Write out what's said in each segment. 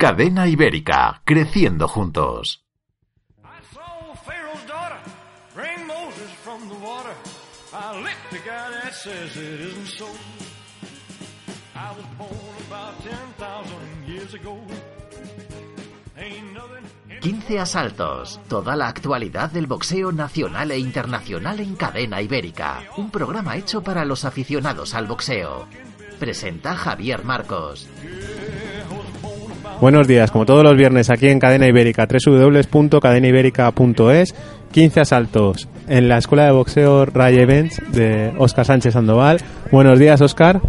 Cadena Ibérica, creciendo juntos. I saw Pharaoh's daughter bring Moses from the water. I licked the guy that says it isn't so. I was born about 10,000 years ago. Ain't nothing in 15 asaltos, toda la actualidad del boxeo nacional e internacional en Cadena Ibérica, un programa hecho para los aficionados al boxeo. Presenta Javier Marcos. Buenos días, como todos los viernes aquí en Cadena Ibérica, www.cadenaibérica.es, 15 asaltos en la Escuela de Boxeo Ray Events de Óscar Sánchez Sandoval. Buenos días, Óscar.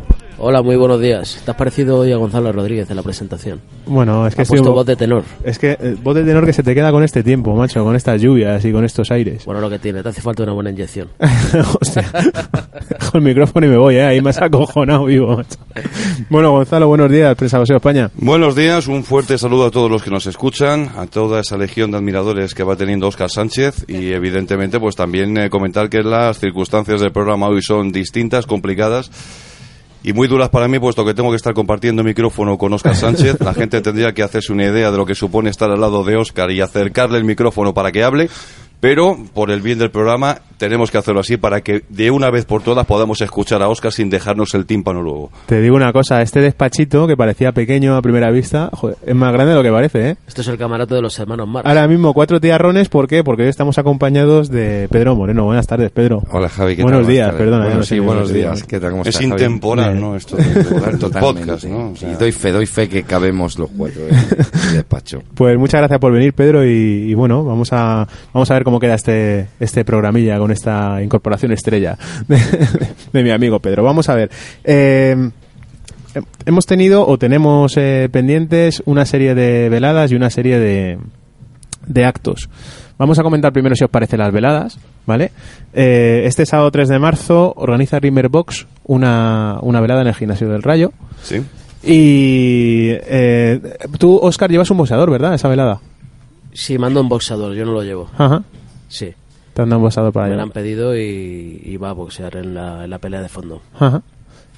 Hola, muy buenos días. ¿Te has parecido hoy a Gonzalo Rodríguez en la presentación? Bueno, es que Ha estoy puesto voz de tenor. Es que eh, voz de tenor que se te queda con este tiempo, macho, con estas lluvias y con estos aires. Bueno, lo que tiene, te hace falta una buena inyección. Hostia, dejo el micrófono y me voy, ¿eh? ahí me has acojonado vivo. macho. Bueno, Gonzalo, buenos días, Prensa Boxeo España. Buenos días, un fuerte saludo a todos los que nos escuchan, a toda esa legión de admiradores que va teniendo Óscar Sánchez y evidentemente pues también eh, comentar que las circunstancias del programa hoy son distintas, complicadas y muy duras para mí puesto que tengo que estar compartiendo micrófono con Óscar Sánchez. La gente tendría que hacerse una idea de lo que supone estar al lado de Óscar y acercarle el micrófono para que hable. Pero, por el bien del programa, tenemos que hacerlo así para que de una vez por todas podamos escuchar a Óscar sin dejarnos el tímpano luego. Te digo una cosa, este despachito que parecía pequeño a primera vista, joder, es más grande de lo que parece, ¿eh? Esto es el camarote de los hermanos Marx. Ahora mismo cuatro tiarrones, ¿por qué? Porque hoy estamos acompañados de Pedro Moreno. Buenas tardes, Pedro. Hola Javi, ¿qué Buenos tal? días, perdona. Bueno, no sí, buenos días. ¿Qué tal? ¿Cómo Es estás, intemporal. ¿no? Esto Totalmente, podcast, ¿no? O sea, Y doy fe, doy fe que cabemos los cuatro en el despacho. Pues muchas gracias por venir, Pedro, y, y bueno, vamos a vamos a ver cómo queda este este programilla con esta incorporación estrella de, de mi amigo Pedro. Vamos a ver. Eh, hemos tenido o tenemos eh, pendientes una serie de veladas y una serie de, de actos. Vamos a comentar primero si os parece las veladas, ¿vale? Eh, este sábado 3 de marzo organiza Rimmerbox una, una velada en el gimnasio del Rayo. sí. Y eh, tú, Oscar, llevas un boxeador, ¿verdad? Esa velada. Sí, mando un boxeador, yo no lo llevo. Ajá. Sí, Te han dado un boxeador para me lo allá. han pedido y, y va a boxear en la, en la pelea de fondo. Ajá.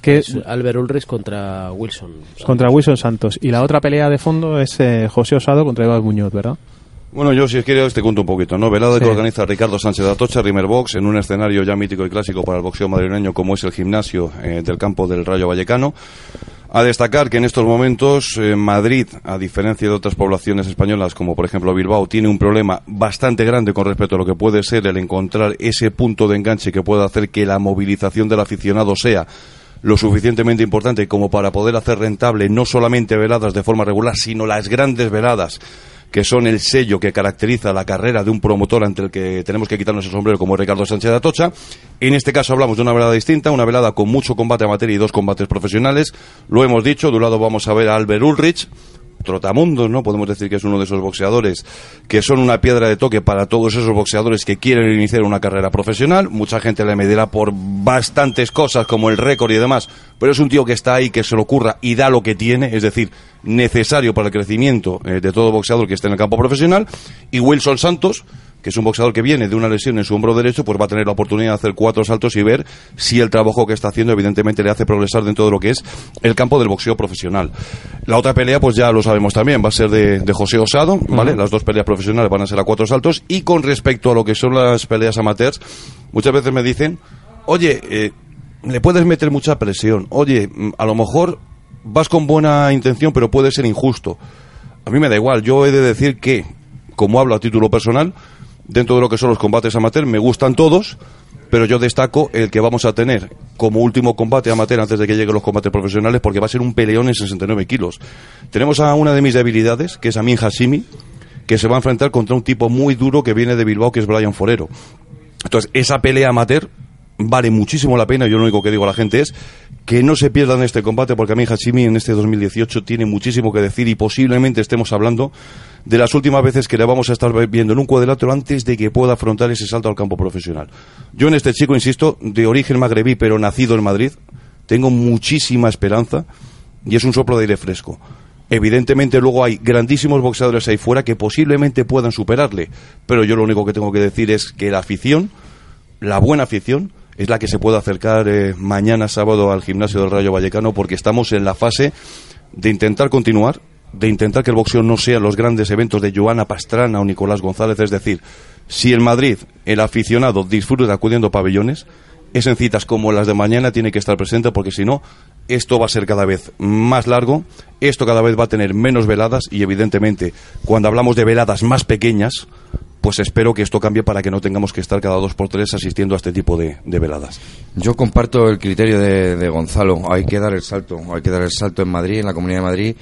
Que Es Albert Ulrich contra Wilson. contra Wilson Santos. Y la otra pelea de fondo es eh, José Osado contra Eva Muñoz, ¿verdad? Bueno, yo si quieres te cuento un poquito, ¿no? Velada Sí. que organiza Ricardo Sánchez de Atocha, Rimmerbox, en un escenario ya mítico y clásico para el boxeo madrileño como es el gimnasio eh, del campo del Rayo Vallecano. A destacar que en estos momentos eh, Madrid, a diferencia de otras poblaciones españolas como por ejemplo Bilbao, tiene un problema bastante grande con respecto a lo que puede ser el encontrar ese punto de enganche que pueda hacer que la movilización del aficionado sea lo suficientemente importante como para poder hacer rentable no solamente veladas de forma regular, sino las grandes veladas que son el sello que caracteriza la carrera de un promotor ante el que tenemos que quitarnos el sombrero como Ricardo Sánchez de Atocha. En este caso hablamos de una velada distinta, una velada con mucho combate amateur y dos combates profesionales. Lo hemos dicho, de un lado vamos a ver a Albert Ulrich, trotamundos, ¿no? Podemos decir que es uno de esos boxeadores que son una piedra de toque para todos esos boxeadores que quieren iniciar una carrera profesional. Mucha gente le medirá por bastantes cosas como el récord y demás, pero es un tío que está ahí, que se lo ocurra y da lo que tiene, es decir, necesario para el crecimiento eh, de todo boxeador que esté en el campo profesional. Y Wilson Santos, que es un boxeador que viene de una lesión en su hombro derecho, pues va a tener la oportunidad de hacer cuatro saltos y ver si el trabajo que está haciendo evidentemente le hace progresar dentro de lo que es el campo del boxeo profesional. La otra pelea, pues ya lo sabemos también, va a ser de, de José Osado, ¿vale? Las dos peleas profesionales van a ser a cuatro saltos y con respecto a lo que son las peleas amateurs, muchas veces me dicen, oye, eh, le puedes meter mucha presión, oye, mm, a lo mejor vas con buena intención pero puede ser injusto. A mí me da igual, yo he de decir que, como hablo a título personal, dentro de lo que son los combates amateur, me gustan todos, pero yo destaco el que vamos a tener como último combate amateur antes de que lleguen los combates profesionales, porque va a ser un peleón en 69 kilos. Tenemos a una de mis debilidades, que es Amin Hashimi, que se va a enfrentar contra un tipo muy duro que viene de Bilbao, que es Brian Forero. Entonces, esa pelea amateur vale muchísimo la pena. Yo lo único que digo a la gente es que no se pierdan este combate porque a mí Hashimi en este 2018 tiene muchísimo que decir y posiblemente estemos hablando de las últimas veces que le vamos a estar viendo en un cuadrilátero antes de que pueda afrontar ese salto al campo profesional. Yo en este chico, insisto, de origen magrebí pero nacido en Madrid, tengo muchísima esperanza y es un soplo de aire fresco. Evidentemente luego hay grandísimos boxeadores ahí fuera que posiblemente puedan superarle, pero yo lo único que tengo que decir es que la afición, la buena afición, es la que se puede acercar eh, mañana sábado al gimnasio del Rayo Vallecano porque estamos en la fase de intentar continuar de intentar que el boxeo no sea los grandes eventos de Joana Pastrana o Nicolás González. Es decir, si en Madrid el aficionado disfruta acudiendo a pabellones, es en citas como las de mañana tiene que estar presente porque si no, esto va a ser cada vez más largo, esto cada vez va a tener menos veladas y evidentemente cuando hablamos de veladas más pequeñas, pues espero que esto cambie para que no tengamos que estar cada dos por tres asistiendo a este tipo de, veladas. Yo comparto el criterio de, de Gonzalo. Hay que dar el salto. Hay que dar el salto en Madrid, en la Comunidad de Madrid.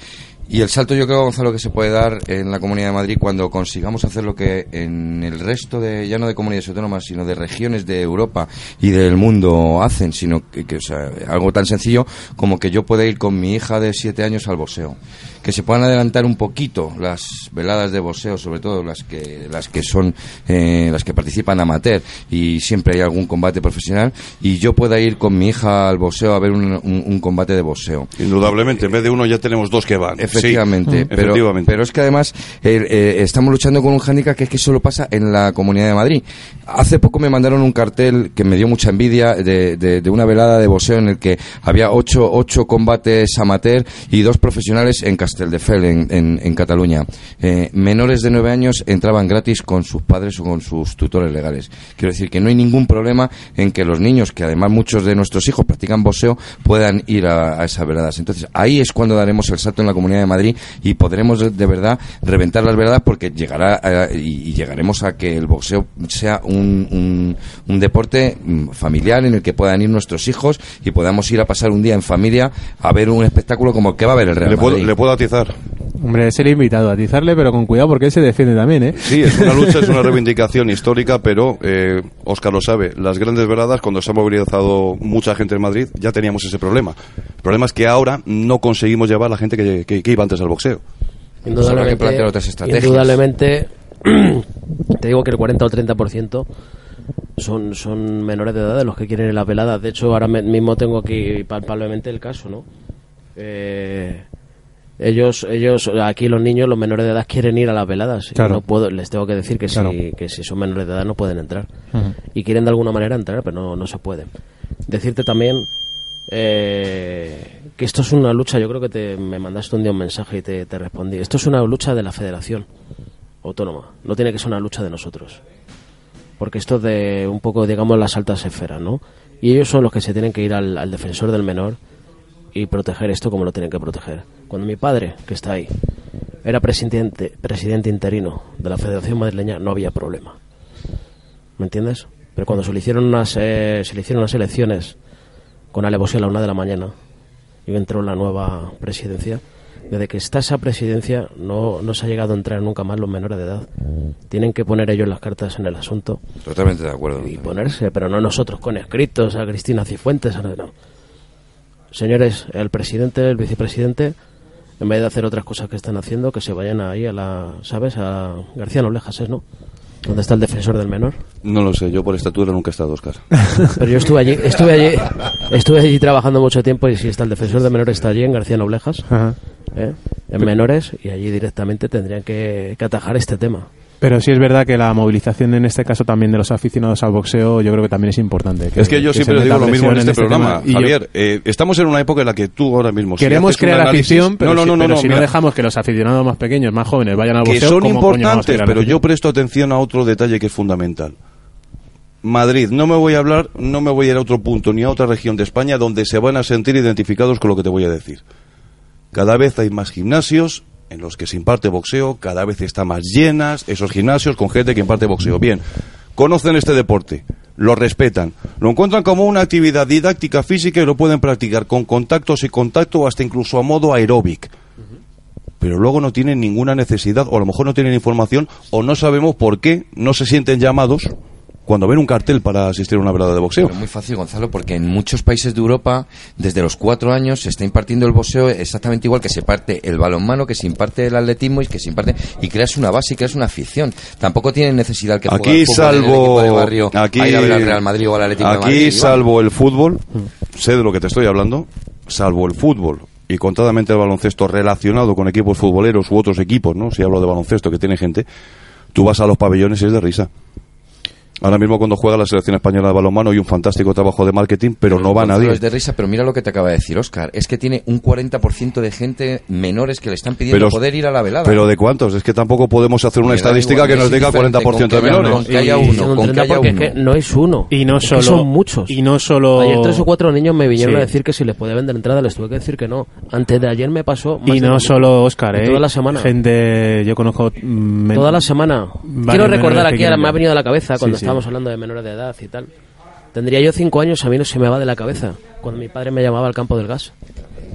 Y el salto yo creo, Gonzalo, que se puede dar en la Comunidad de Madrid cuando consigamos hacer lo que en el resto de, ya no de comunidades autónomas, sino de regiones de Europa y del mundo hacen, sino que, que, o sea, algo tan sencillo como que yo pueda ir con mi hija de siete años al boxeo. Que se puedan adelantar un poquito las veladas de boxeo, sobre todo las que, las que son, eh, las que participan amateur y siempre hay algún combate profesional y yo pueda ir con mi hija al boxeo a ver un, un- un combate de boxeo. Indudablemente, en vez de uno ya tenemos dos que van. Efectivamente, Sí, pero, efectivamente. pero es que además eh, estamos luchando con un hándicap que es que solo pasa en la Comunidad de Madrid. Hace poco me mandaron un cartel que me dio mucha envidia de, de- de una velada de boxeo en el que había ocho, ocho combates amateur y dos profesionales en Castelldefels, en, en, en Cataluña. Eh, menores de nueve años entraban gratis con sus padres o con sus tutores legales. Quiero decir que no hay ningún problema en que los niños, que además muchos de nuestros hijos practican boxeo, puedan ir a, a esas veladas. Entonces ahí es cuando daremos el salto en la Comunidad de Madrid y podremos de, de verdad reventar las veladas porque llegará eh, y, y llegaremos a que el boxeo sea un, un, un deporte mm, familiar en el que puedan ir nuestros hijos y podamos ir a pasar un día en familia a ver un espectáculo como el que va a ver el Real le, puedo, Madrid. le puedo atizar. Hombre, es el invitado a atizarle, pero con cuidado porque él se defiende también, ¿eh? Sí, es una lucha, es una reivindicación histórica, pero eh, Oscar lo sabe. Las grandes veladas, cuando se ha movilizado mucha gente en Madrid, ya teníamos ese problema. El problema es que ahora no conseguimos llevar a la gente que, que- que iba antes al boxeo. habrá que plantear otras estrategias. indudablemente te digo que el 40 o el 30% son, son menores de edad de los que quieren ir a las veladas. De hecho, ahora me- mismo tengo aquí palpablemente el caso, ¿no? Eh, ellos, ellos, aquí los niños, los menores de edad quieren ir a las veladas. Y Claro. no puedo, les tengo que decir que, Claro. si, que si son menores de edad no pueden entrar. Y quieren de alguna manera entrar, pero no, no se pueden. Decirte también eh, que esto es una lucha, yo creo que te, me mandaste un día un mensaje y te, te respondí. Esto es una lucha de la federación autónoma, no tiene que ser una lucha de nosotros. Porque esto es de un poco, digamos, las altas esferas, ¿no? Y ellos son los que se tienen que ir al, al defensor del menor y proteger esto como lo tienen que proteger. Cuando mi padre, que está ahí, era presidente, presidente interino de la Federación Madrileña, no había problema. ¿Me entiendes? Pero cuando se le hicieron unas, eh, se le hicieron unas elecciones con alevosía a la una de la mañana y entró la nueva presidencia, desde que está esa presidencia no, no se ha llegado a entrar nunca más los menores de edad. Tienen que poner ellos las cartas en el asunto Totalmente de acuerdo. y ponerse, pero no nosotros con escritos a Cristina Cifuentes. No. Señores, el presidente, el vicepresidente, en vez de hacer otras cosas que están haciendo, que se vayan ahí a la, ¿sabes? A García Noblejas, ¿es, no? ¿Dónde está el defensor del menor? No lo sé, yo por estatura nunca he estado, Oscar. Pero yo estuve allí, estuve allí, estuve allí trabajando mucho tiempo y si está el defensor del menor está allí en García Noblejas, Ajá. ¿eh? en menores y allí directamente tendrían que, que atajar este tema. Pero sí es verdad que la movilización en este caso también de los aficionados al boxeo yo creo que también es importante. es que yo siempre meta digo lo mismo en presión este, programa. tema. Javier, eh, estamos en una época en la que tú ahora mismo... Queremos crear afición, pero, no, no, no, pero si no dejamos que los aficionados más pequeños, más jóvenes, vayan al que boxeo, son ¿cómo coño vamos a importantes, pero yo presto atención a otro detalle que es fundamental. Madrid, no me voy a hablar, no me voy a ir a otro punto ni a otra región de España donde se van a sentir identificados con lo que te voy a decir. Cada vez hay más gimnasios en los que se imparte boxeo, cada vez está más llenas esos gimnasios con gente que imparte boxeo. Bien, conocen este deporte, lo respetan, lo encuentran como una actividad didáctica física y lo pueden practicar con contactos y contacto hasta incluso a modo aeróbic pero luego no tienen ninguna necesidad, o a lo mejor no tienen información, o no sabemos por qué no se sienten llamados cuando ven un cartel para asistir a una velada de boxeo. Pero muy fácil, Gonzalo, porque en muchos países de Europa, desde los cuatro años, se está impartiendo el boxeo exactamente igual que se parte el balonmano, que se imparte el atletismo y que se imparte y creas una base y creas una afición. Tampoco tienen necesidad que Aquí salvo de barrio aquí a ir a ver al Real Madrid o al Atlético de aquí Madrid. igual. salvo el fútbol, sé de lo que te estoy hablando, salvo el fútbol y contadamente el baloncesto relacionado con equipos futboleros u otros equipos, ¿no? Si hablo de baloncesto que tiene gente, tú vas a los pabellones y es de risa. Ahora mismo cuando juega la selección española de balonmano hay un fantástico trabajo de marketing, pero no va nadie. Es de risa, pero mira lo que te acaba de decir Oscar. Es que tiene un 40% de gente menores que le están pidiendo Pero- poder ir a la velada. Pero ¿de cuántos? Es que tampoco podemos hacer una estadística igual, que nos diga indiferente 40% con de menores. uno, que haya Y uno, son con que 30 haya porque uno. es que no es uno. Y no Es que solo. son muchos. Y no solo. Ayer tres o cuatro niños me vinieron Sí. a decir que si les podía vender entrada les tuve que decir que no. Antes de ayer me pasó. más Y no lo solo Oscar, Y ¿eh? Toda la semana. Gente, yo conozco. mm, men- Toda la semana. Quiero recordar aquí, ahora me ha venido a la cabeza cuando Sí, sí. estábamos hablando de menores de edad y tal. Tendría yo cinco años, a mí no se me va de la cabeza. Cuando mi padre me llamaba al campo del gas.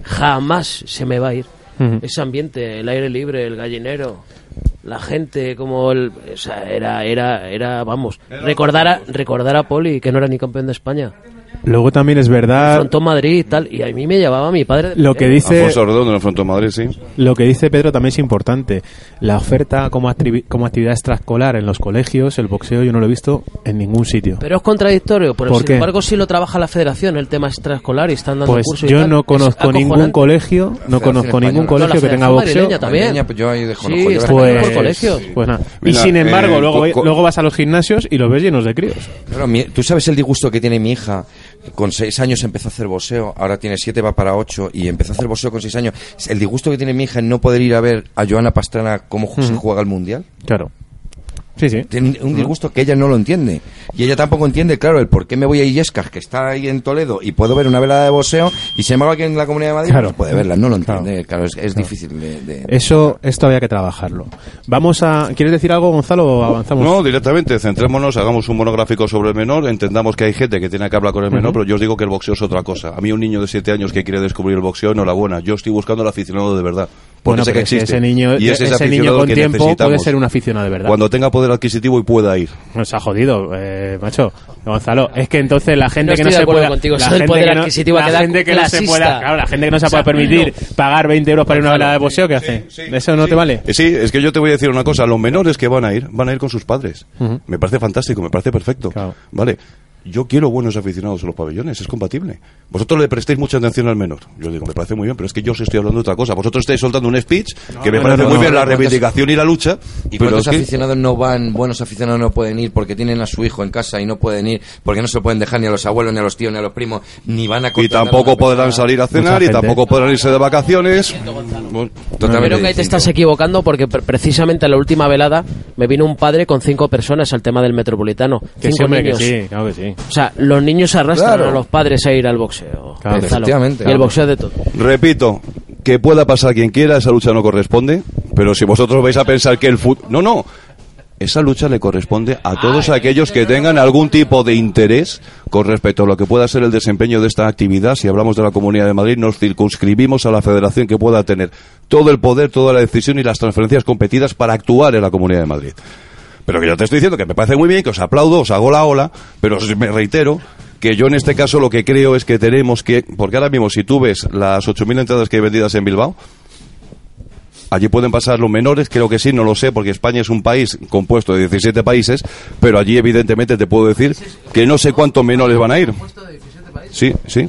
Jamás se me va a ir. Ese ambiente, el aire libre, el gallinero, la gente, como el. O sea, era, era, era, vamos. Recordar a, recordar a Poli, que no era ni campeón de España. Luego también es verdad. Frontó Madrid y tal. Y a mí me llevaba mi padre. Lo que dice. Alfonso Redondo en el Fronto de Madrid, sí. Lo que dice Pedro también es importante. La oferta como, como actividad extraescolar en los colegios, el boxeo, yo no lo he visto en ningún sitio. Pero es contradictorio, pero ¿Por sin qué? embargo sí lo trabaja la federación, el tema extraescolar y están dando Pues cursos y yo tal. no conozco ningún colegio, no conozco ningún Española. colegio No, que tenga boxeo. también. Madrileña, yo ahí. Sí, Yo. Pues, colegios. pues nada. Y Mira, sin embargo, eh, luego, luego vas a los gimnasios y los ves llenos de críos. Claro, mi- tú sabes el disgusto que tiene mi hija. Con seis años empezó a hacer boxeo, ahora tiene siete, va para ocho, y empezó a hacer boxeo con seis años. El disgusto que tiene mi hija en no poder ir a ver a Joana Pastrana cómo se juega el mundial. Claro. Sí, sí. Tiene un disgusto que ella no lo entiende. Y ella tampoco entiende, claro, el por qué me voy a Illescas, que está ahí en Toledo, y puedo ver una velada de boxeo, y sin embargo aquí en la Comunidad de Madrid Claro. no puede verla, no lo entiende. Claro, es, es difícil de... de- Eso, esto había que trabajarlo. Vamos a. ¿Quieres decir algo, Gonzalo, o avanzamos? No, directamente, centrémonos, hagamos un monográfico sobre el menor, entendamos que hay gente que tiene que hablar con el menor, pero yo os digo que el boxeo es otra cosa. A mí un niño de 7 años que quiere descubrir el boxeo, enhorabuena, yo estoy buscando al aficionado de verdad. Bueno, sé que existe. ese niño, y es ese ese niño aficionado con que tiempo puede ser un aficionado de verdad. Cuando tenga poder adquisitivo y pueda ir. Nos ha jodido, eh, macho. Gonzalo, es que entonces la gente No que no se pueda, contigo, la gente poder que no- adquisitivo la queda gente que no se pueda, claro, la gente que no se O sea, pueda permitir no. pagar 20 euros para ir a una velada de boxeo, ¿qué hace? ¿Eso no te vale? Eh, Sí, es que yo te voy a decir una cosa, los menores que van a ir, van a ir con sus padres. Me parece fantástico, me parece perfecto. Claro. Vale. Yo quiero buenos aficionados en los pabellones, es compatible. Vosotros le prestéis mucha atención al menor. Yo digo, me parece muy bien, pero es que yo os estoy hablando de otra cosa. Vosotros estáis soltando un speech que me no, parece no, muy no, bien, no, la no, reivindicación y la lucha. ¿Y pero cuántos es que- aficionados no van, buenos aficionados no pueden ir porque tienen a su hijo en casa y no pueden ir porque no se lo pueden dejar ni a los abuelos, ni a los tíos, ni a los primos, ni van a y a tampoco una podrán salir a cenar y tampoco podrán irse de vacaciones. Bueno, Totalmente Creo que ahí te estás equivocando porque pre- precisamente en la última velada me vino un padre con cinco personas al tema del metropolitano. Que sí, cinco hombre, que niños. sí, claro que sí. O sea, los niños arrastran Claro. a los padres a ir al boxeo. Claro, Gonzalo. efectivamente. Y el boxeo de todo. Repito, que pueda pasar quien quiera, esa lucha no corresponde, pero si vosotros vais a pensar que el fútbol... No, no, esa lucha le corresponde a todos aquellos que tengan algún tipo de interés con respecto a lo que pueda ser el desempeño de esta actividad. Si hablamos de la Comunidad de Madrid, nos circunscribimos a la federación que pueda tener todo el poder, toda la decisión y las transferencias competidas para actuar en la Comunidad de Madrid. Pero que yo te estoy diciendo que me parece muy bien, que os aplaudo, os hago la ola, pero os- me reitero que yo en este caso lo que creo es que tenemos que, porque ahora mismo si tú ves las 8.000 entradas que hay vendidas en Bilbao, allí pueden pasar los menores, creo que sí, no lo sé, porque España es un país compuesto de 17 países, pero allí evidentemente te puedo decir que no sé cuántos menores van a ir. Sí, sí.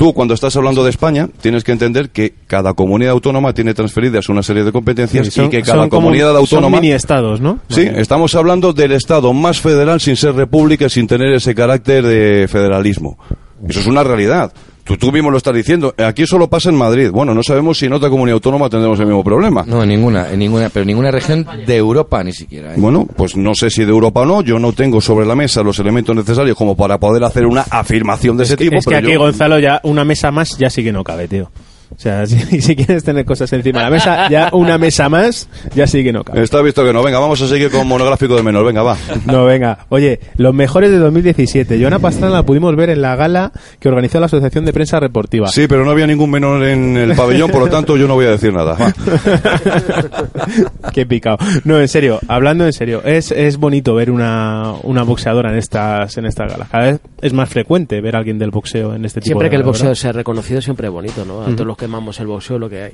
Tú, cuando estás hablando de España, tienes que entender que cada comunidad autónoma tiene transferidas una serie de competencias Sí, son- y que cada como- comunidad autónoma... Son mini estados, ¿no? Sí, estamos hablando del Estado más federal sin ser república, sin tener ese carácter de federalismo. Eso es una realidad. Tú, tú mismo lo estás diciendo. Aquí solo pasa en Madrid. Bueno, no sabemos si en otra comunidad autónoma tendremos el mismo problema. No, en ninguna, en ninguna, pero en ninguna región de Europa ni siquiera. ¿eh? Bueno, pues no sé si de Europa o no. Yo no tengo sobre la mesa los elementos necesarios como para poder hacer una afirmación de ese tipo. es que pero aquí, yo- Gonzalo, ya una mesa más ya sí que no cabe, tío. O sea, si, si quieres tener cosas encima de la mesa, ya una mesa más ya sí que no cabe. Está visto que no. Venga, vamos a seguir con monográfico de menor. Venga, va. No, venga. Oye, los mejores de 2017. Joana Pastrana la pudimos ver en la gala que organizó la Asociación de Prensa Reportiva. Sí, pero no había ningún menor en el pabellón, por lo tanto yo no voy a decir nada. Va. Qué picado. No, en serio, hablando en serio, es, es bonito ver una, una boxeadora en estas, en estas galas. Cada vez es más frecuente ver a alguien del boxeo en este tipo Siempre de que el boxeo ¿verdad? sea reconocido, siempre es bonito, ¿no? A todos los quemamos el boxeo lo que hay.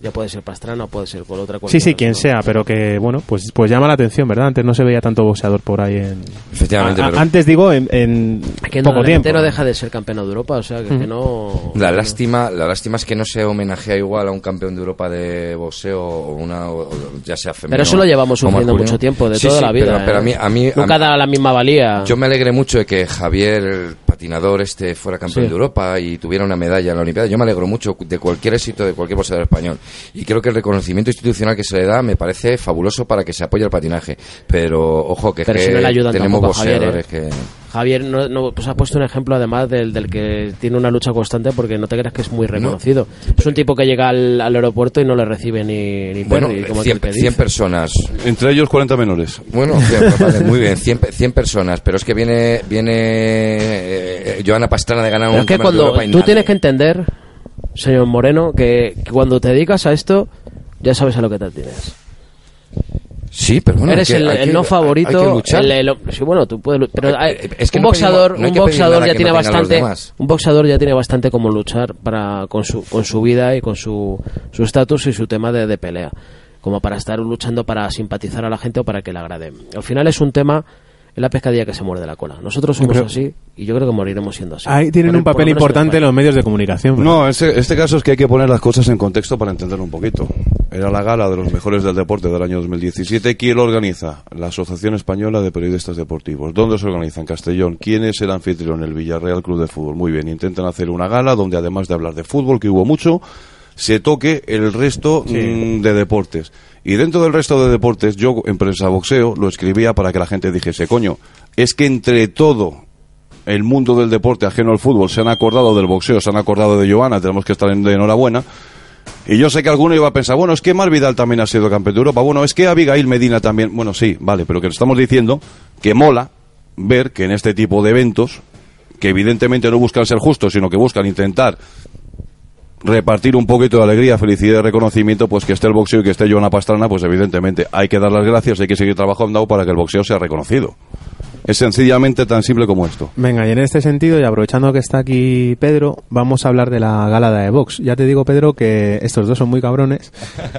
Ya puede ser Pastrana o puede ser por otra cosa. Sí, sí, quien sea, pero que, bueno, pues, pues llama la atención, ¿verdad? Antes no se veía tanto boxeador por ahí en... Efectivamente, A- a- pero- Antes digo, en, en Que no, poco el tiempo. entero deja de ser campeón de Europa, o sea, que, que no... La lástima, la lástima es que no se homenajea igual a un campeón de Europa de boxeo o una, o- ya sea femenino. Pero eso lo llevamos sufriendo mucho tiempo, de Sí, toda sí, la vida. Pero, pero a ¿eh? mí, a mí, a Nunca mí- da la misma valía. yo me alegré mucho de que Javier, el patinador este, fuera campeón Sí. de Europa y tuviera una medalla en la Olimpiada. Yo me alegro mucho de cualquier éxito de cualquier boxeador español. Y creo que el reconocimiento institucional que se le da me parece fabuloso para que se apoye el patinaje. Pero, ojo, que, es Pero que si no le ayudan tenemos tampoco Javier, boxeadores ¿eh? que... Javier no, no, pues ha puesto un ejemplo además del, del que tiene una lucha constante porque no te creas que es muy reconocido. Es un tipo que llega al, al aeropuerto y no le recibe ni, ni Bueno, Perry, como 100, aquel que 100 dice. personas. Entre ellos 40 menores. Bueno, bien, pues vale, muy bien, 100, pe- 100 personas, pero es que viene viene eh, Joana Pastrana de ganar Pero un es que cuando tú nadie. tienes que entender, señor Moreno, que, que cuando te dedicas a esto, ya sabes a lo que te tienes. Sí, pero bueno, Eres que- el, hay el que- no favorito. el- el- sí, bueno, tú puedes. Pero Eh, hay- eh, es que un no boxeador, pedimos- no hay un boxeador ya tiene bastante. Un boxeador ya tiene bastante como luchar para con su con su vida y con su su estatus y su tema de, de pelea, como para estar luchando para simpatizar a la gente o para que le agrade. Al final es un tema. Es la pescadilla que se muerde la cola. Nosotros somos creo- así y yo creo que moriremos siendo así. Ahí tienen Por- un lo papel en importante los medios de comunicación. ¿verdad? No, este, este caso es que hay que poner las cosas en contexto para entenderlo un poquito. Era la gala de los mejores del deporte del año 2017. ¿Quién lo organiza? La Asociación Española de Periodistas Deportivos. ¿Dónde se organiza? En Castellón. ¿Quién es el anfitrión? El Villarreal Club de Fútbol. Muy bien, intentan hacer una gala donde además de hablar de fútbol, que hubo mucho, se toque el resto mm, de deportes. Y dentro del resto de deportes, yo en prensa boxeo lo escribía para que la gente dijese, coño, es que entre todo el mundo del deporte ajeno al fútbol se han acordado del boxeo, se han acordado de Joana, tenemos que estar en- de enhorabuena. Y yo sé que alguno iba a pensar, bueno, es que Mar Vidal también ha sido campeón de Europa, bueno, es que Abigail Medina también, bueno, sí, vale, pero que estamos diciendo que mola ver que en este tipo de eventos, que evidentemente no buscan ser justos, sino que buscan intentar repartir un poquito de alegría, felicidad y reconocimiento, pues que esté el boxeo y que esté Joana Pastrana, pues evidentemente hay que dar las gracias, hay que seguir trabajando para que el boxeo sea reconocido. Es sencillamente tan simple como esto. Venga, y en este sentido, y aprovechando que está aquí Pedro, vamos a hablar de la gala de Vox. Ya te digo, Pedro, que estos dos son muy cabrones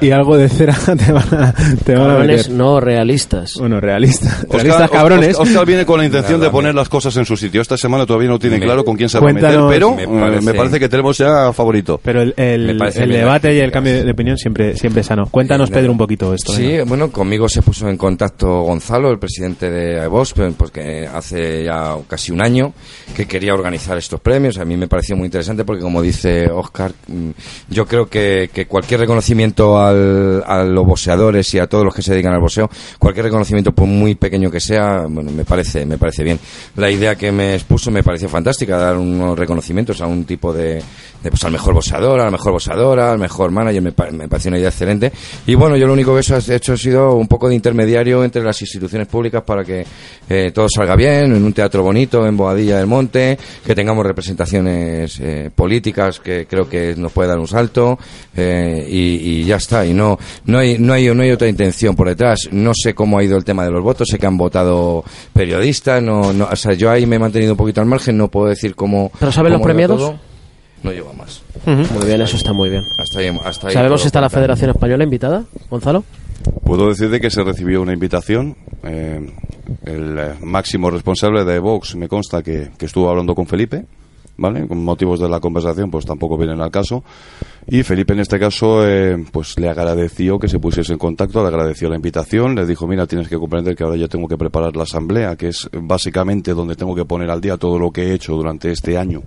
y algo de cera te van a, te van a Cabrones meter. no realistas. Bueno, realistas. Oscar, realistas cabrones. Oscar- Oscar viene con la intención Nada, de poner las cosas en su sitio. Esta semana todavía no tiene Me- claro con quién se va a meter, pero Me eh, me parece- parece, que tenemos ya favorito. Pero el, el- parece el debate y el cambio de opinión siempre, siempre es sano. Cuéntanos, Pedro, un poquito esto. Sí, venga. bueno, conmigo se puso en contacto Gonzalo, el presidente de pues, pues hace ya casi un año que quería organizar estos premios. A mí me pareció muy interesante porque, como dice Oscar, mm, yo creo que, cualquier reconocimiento al- a los boxeadores y a todos los que se dedican al boxeo, cualquier reconocimiento, por muy pequeño que sea, bueno, me parece, me parece bien. La idea que me expuso me pareció fantástica, dar unos reconocimientos a un tipo de, pues al mejor boxeador, a la mejor boxeadora, al mejor manager, me, me pareció una idea excelente. Y bueno, yo lo único que he hecho ha sido un poco de intermediario entre las instituciones públicas para que eh, todo salga bien, en un teatro bonito, en Boadilla del Monte, que tengamos representaciones eh, políticas que creo que nos puede dar un salto eh, y, y ya está. Y no, no hay, no hay, no hay otra intención por detrás. No sé cómo ha ido el tema de los votos, sé que han votado periodistas, no, no, o sea, yo ahí me he mantenido un poquito al margen, no puedo decir cómo. ¿Pero saben los cómo premiados? No llevo más. Muy bien, eso está muy bien. Hasta ahí, hasta ahí ¿Sabemos si está la. Federación Española invitada, Gonzalo? Puedo decirte que se recibió una invitación. eh, el eh, máximo responsable de Vox me consta que, estuvo hablando con Felipe, ¿vale? Con motivos de la conversación, pues tampoco vienen al caso. Y Felipe, en este caso, eh, pues le agradeció que se pusiese en contacto, le agradeció la invitación, le dijo, mira, tienes que comprender que ahora yo tengo que preparar la asamblea, que es básicamente donde tengo que poner al día todo lo que he hecho durante este año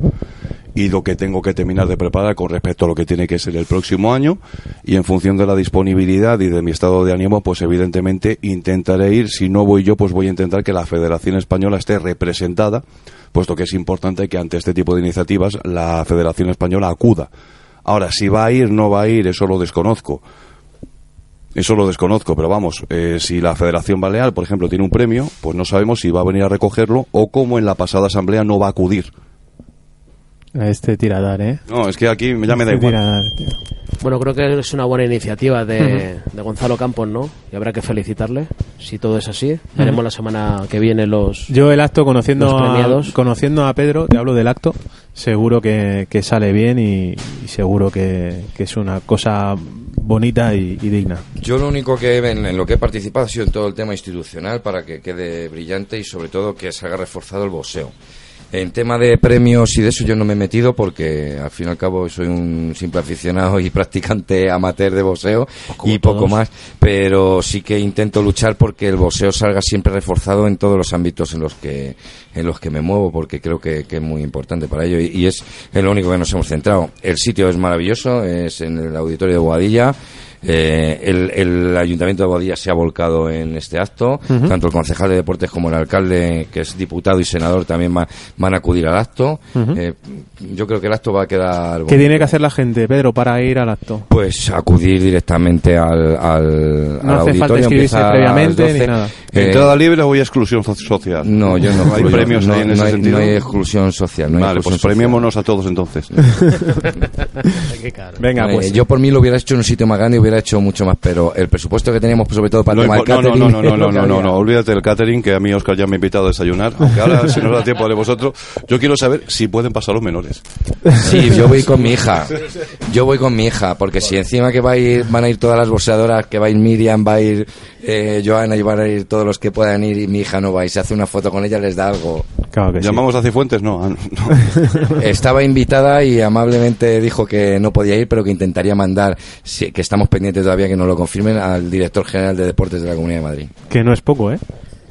y lo que tengo que terminar de preparar con respecto a lo que tiene que ser el próximo año. Y en función de la disponibilidad y de mi estado de ánimo pues evidentemente intentaré ir. Si no voy yo pues voy a intentar que la Federación Española esté representada puesto que es importante que ante este tipo de iniciativas la Federación Española acuda. Ahora si va a ir no va a ir eso lo desconozco. Eso lo desconozco, pero vamos, eh, si la Federación Balear, por ejemplo, tiene un premio, pues no sabemos si va a venir a recogerlo o como en la pasada asamblea no va a acudir. Este tiradar, ¿eh? No, es que aquí ya me da Este igual. tiradar, tío. Bueno, creo que es una buena iniciativa de, de Gonzalo Campos, ¿no? Y habrá que felicitarle. Si todo es así, veremos la semana que viene los. Yo el acto, conociendo Los a, premiados. conociendo a Pedro, te hablo del acto, seguro que, que sale bien y, y seguro que, que es una cosa bonita y, y digna. Yo lo único que en, en lo que he participado ha sido en todo el tema institucional para que quede brillante y sobre todo que se haga reforzado el boxeo. En tema de premios y de eso yo no me he metido porque al fin y al cabo soy un simple aficionado y practicante amateur de boxeo como y poco todos. más, pero sí que intento luchar porque el boxeo salga siempre reforzado en todos los ámbitos en los que en los que me muevo porque creo que, que es muy importante para ello y, y es en lo único que nos hemos centrado. El sitio es maravilloso, es en el auditorio de Boadilla. Eh, el, el ayuntamiento de Boadilla se ha volcado en este acto, tanto el concejal de deportes como el alcalde, que es diputado y senador, también va- van a acudir al acto. Eh, yo creo que el acto va a quedar. ¿Qué bonito. tiene que hacer la gente, Pedro, para ir al acto? Pues acudir directamente al, al, No al hace falta auditorio, inscribirse empieza a las previamente ni 12. nada. Eh, ¿Entrada libre o hay exclusión so- social? no, yo no. ¿Hay excluyo. premios no, ahí en no ese hay, sentido? no hay exclusión social. No hay vale, exclusión pues social. premiémonos a todos entonces. Venga, Eh, pues. yo por mí lo hubiera hecho en un sitio más grande y hubiera hecho mucho más, pero el presupuesto que teníamos, pues, sobre todo para No, el tema del no, no, catering, no, no, no, no, no, no, no, olvídate del catering, que a mí Oscar ya me ha invitado a desayunar, aunque ahora si nos da tiempo de vosotros, yo quiero saber si pueden pasar los menores. Sí, yo voy con mi hija. Yo voy con mi hija, porque si encima que va a ir, van a ir todas las boxeadoras, que va a ir Miriam, va a ir eh, Joana y van a ir todos los que puedan ir y mi hija no va y se hace una foto con ella, les da algo. Claro que sí. ¿Llamamos a Cifuentes? No, ah, no. Estaba invitada y amablemente dijo que no podía ir, pero que intentaría mandar, que estamos pendientes todavía que nos lo confirmen, al director general de deportes de la Comunidad de Madrid. Que no es poco, ¿eh?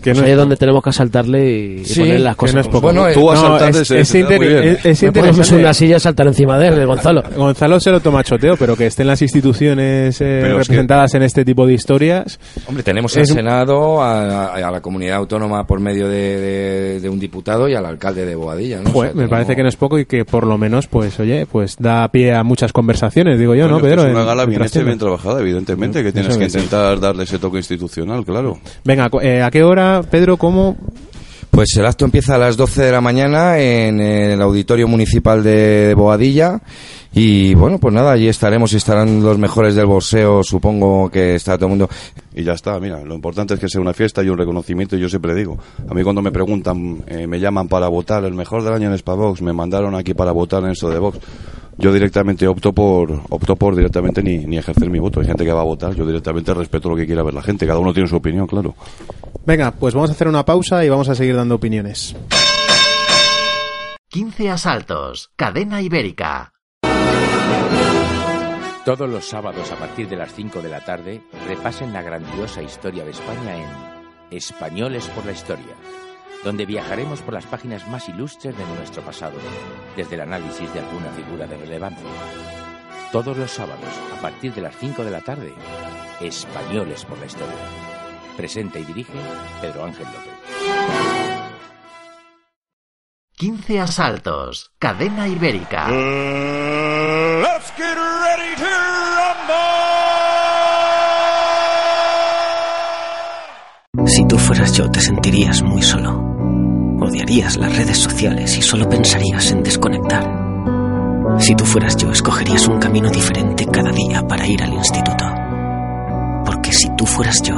Que Pues no ahí es donde tenemos que asaltarle y, y Sí, poner las cosas. no es. Bueno, Tú eh, saltar es, es es- es Me ponemos interesante. una silla saltar encima de él, Gonzalo. Gonzalo se lo toma choteo, pero que estén las instituciones eh, Pero es que- representadas en este tipo de historias. Hombre, tenemos al Senado, a, a- a la comunidad autónoma por medio de, de- de un diputado y al alcalde de Boadilla, ¿no? O Joder, sea, me tenemos- parece que no es poco y que por lo menos, pues, oye, pues da pie a muchas conversaciones, digo yo, Coño, ¿no, Pedro? es una gala en bien hecha y bien trabajada, evidentemente, que tienes que intentar darle ese toque institucional, claro. Venga, eh, ¿a qué hora, Pedro, cómo? Pues el acto empieza a las 12 de la mañana en el Auditorio Municipal de Boadilla. Y bueno, pues nada, allí estaremos y estarán los mejores del boxeo. Supongo que está todo el mundo. Y ya está, mira, lo importante es que sea una fiesta y un reconocimiento, y yo siempre digo, a mí cuando me preguntan, eh, me llaman para votar, el mejor del año en Spavox, me mandaron aquí para votar en esto de Vox, yo directamente opto por, opto por directamente ni, ni ejercer mi voto, hay gente que va a votar, yo directamente respeto lo que quiera ver la gente, cada uno tiene su opinión, claro. Venga, pues vamos a hacer una pausa y vamos a seguir dando opiniones. 15 asaltos. Cadena ibérica. Todos los sábados a partir de las 5 de la tarde repasen la grandiosa historia de España en Españoles por la Historia, donde viajaremos por las páginas más ilustres de nuestro pasado, desde el análisis de alguna figura de relevancia. Todos los sábados a partir de las 5 de la tarde, Españoles por la Historia. Presenta y dirige Pedro Ángel López. 15 asaltos. Cadena ibérica. Let's get ready to rumble. Si tú fueras yo, te sentirías muy solo. Odiarías las redes sociales y solo pensarías en desconectar. Si tú fueras yo, escogerías un camino diferente cada día para ir al instituto. Porque si tú fueras yo,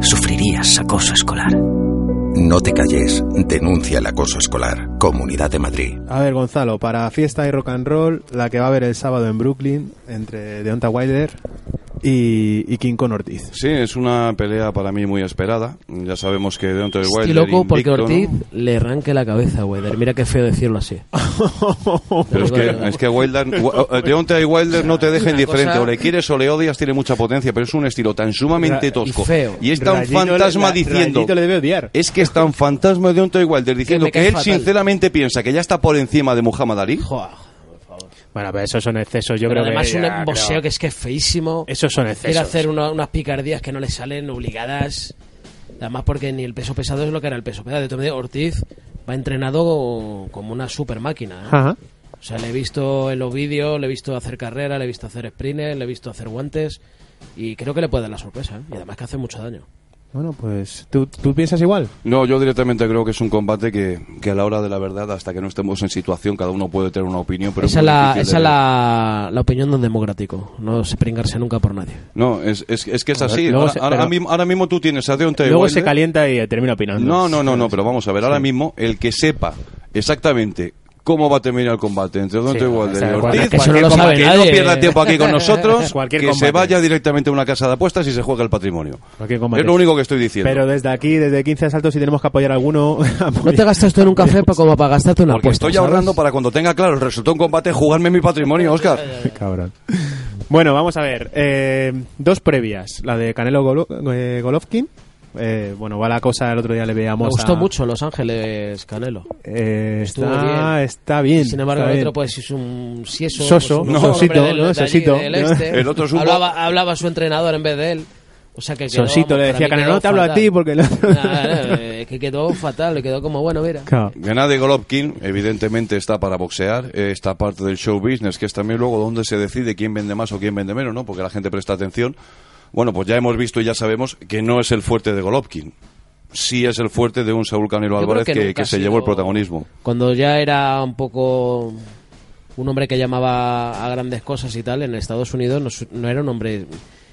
sufrirías acoso escolar. No te calles, denuncia el acoso escolar. Comunidad de Madrid. A ver, Gonzalo, para fiesta y rock and roll, la que va a haber el sábado en Brooklyn entre Deonta Wilder y, y King Con Ortiz. Sí, es una pelea para mí muy esperada, ya sabemos que Deontay Estoy Wilder loco porque. Ortiz le arranque la cabeza, Wilder. Mira qué feo decirlo así. Pero es que, es que Wilder, Wa- Deontay Wilder no te deja indiferente. cosa- O le quieres o le odias, tiene mucha potencia, pero es un estilo tan sumamente tosco. y feo. Y es tan Rayito le- fantasma la- diciendo. Le debe odiar. Es que es tan fantasma de Deontay Wilder diciendo que, cae él fatal. sinceramente piensa que ya está por encima de Muhammad Ali. Bueno, pero esos son excesos, yo Pero creo además que... un ya, boxeo creo- que es que es feísimo. Esos son Quiere excesos. hacer una- unas picardías que no le salen obligadas. Además porque ni el peso pesado es lo que era el peso pesado. De todas maneras, Ortiz va entrenado como una super máquina. ¿eh? Ajá. O sea, le he visto en los vídeos, le he visto hacer carrera, le he visto hacer sprints, le he visto hacer guantes. Y creo que le puede dar la sorpresa. ¿eh? Y además que hace mucho daño. Bueno, pues ¿tú, tú piensas igual. No, yo directamente creo que es un combate que, que a la hora de la verdad, hasta que no estemos en situación, cada uno puede tener una opinión, pero es esa es la, esa de ver. la, la opinión de un democrático. No se pringarse nunca por nadie. No, es, es, es que es así. Luego Ahora, se- ahora pero- mismo, ahora mismo tú tienes a Deontay Luego Wilder. se calienta y termina opinando. No, no, no, no, pero vamos a ver, ahora mismo el que sepa exactamente cómo va a terminar el combate entre Deontay Sí, Wilder o sea, y Ortiz, que eso no lo sabe que nadie. no pierda tiempo aquí con nosotros, Cualquier que se combate. vaya directamente a una casa de apuestas y se juegue el patrimonio. Es lo único que estoy diciendo. Pero desde aquí, desde 15 asaltos, si tenemos que apoyar a alguno, No te gastas tú en un café como para gastarte una Porque apuesta. estoy ¿sabes? ahorrando para cuando tenga claro el resultado de un combate, jugarme mi patrimonio, Oscar. Cabrón. Bueno, vamos a ver. eh, dos previas. La de Canelo Golo- eh, Golovkin. Eh, bueno, va la cosa, el otro día le veíamos Me gustó a- mucho Los Ángeles Canelo. Eh, Estuvo está, bien. está bien. Sin embargo, el otro pues es un sieso. Soso, pues, un no, sosito, del- ¿no? de allí, Sosito. este. El otro es hablaba, hablaba su entrenador en vez de él. O sea que quedó, Sosito le decía Canelo, no te hablo a ti porque no... Nah, eh, que quedó fatal, le quedó como bueno, mira. Claro. Gennady Golovkin, evidentemente, está para boxear. eh, Está parte del show business, que es también luego donde se decide quién vende más o quién vende menos, ¿no? Porque la gente presta atención. Bueno, pues ya hemos visto y ya sabemos que no es el fuerte de Golovkin. Sí es el fuerte de un Saúl Canelo Álvarez que, se llevó el protagonismo. Cuando ya era un poco un hombre que llamaba a grandes cosas y tal, en Estados Unidos no, no era un hombre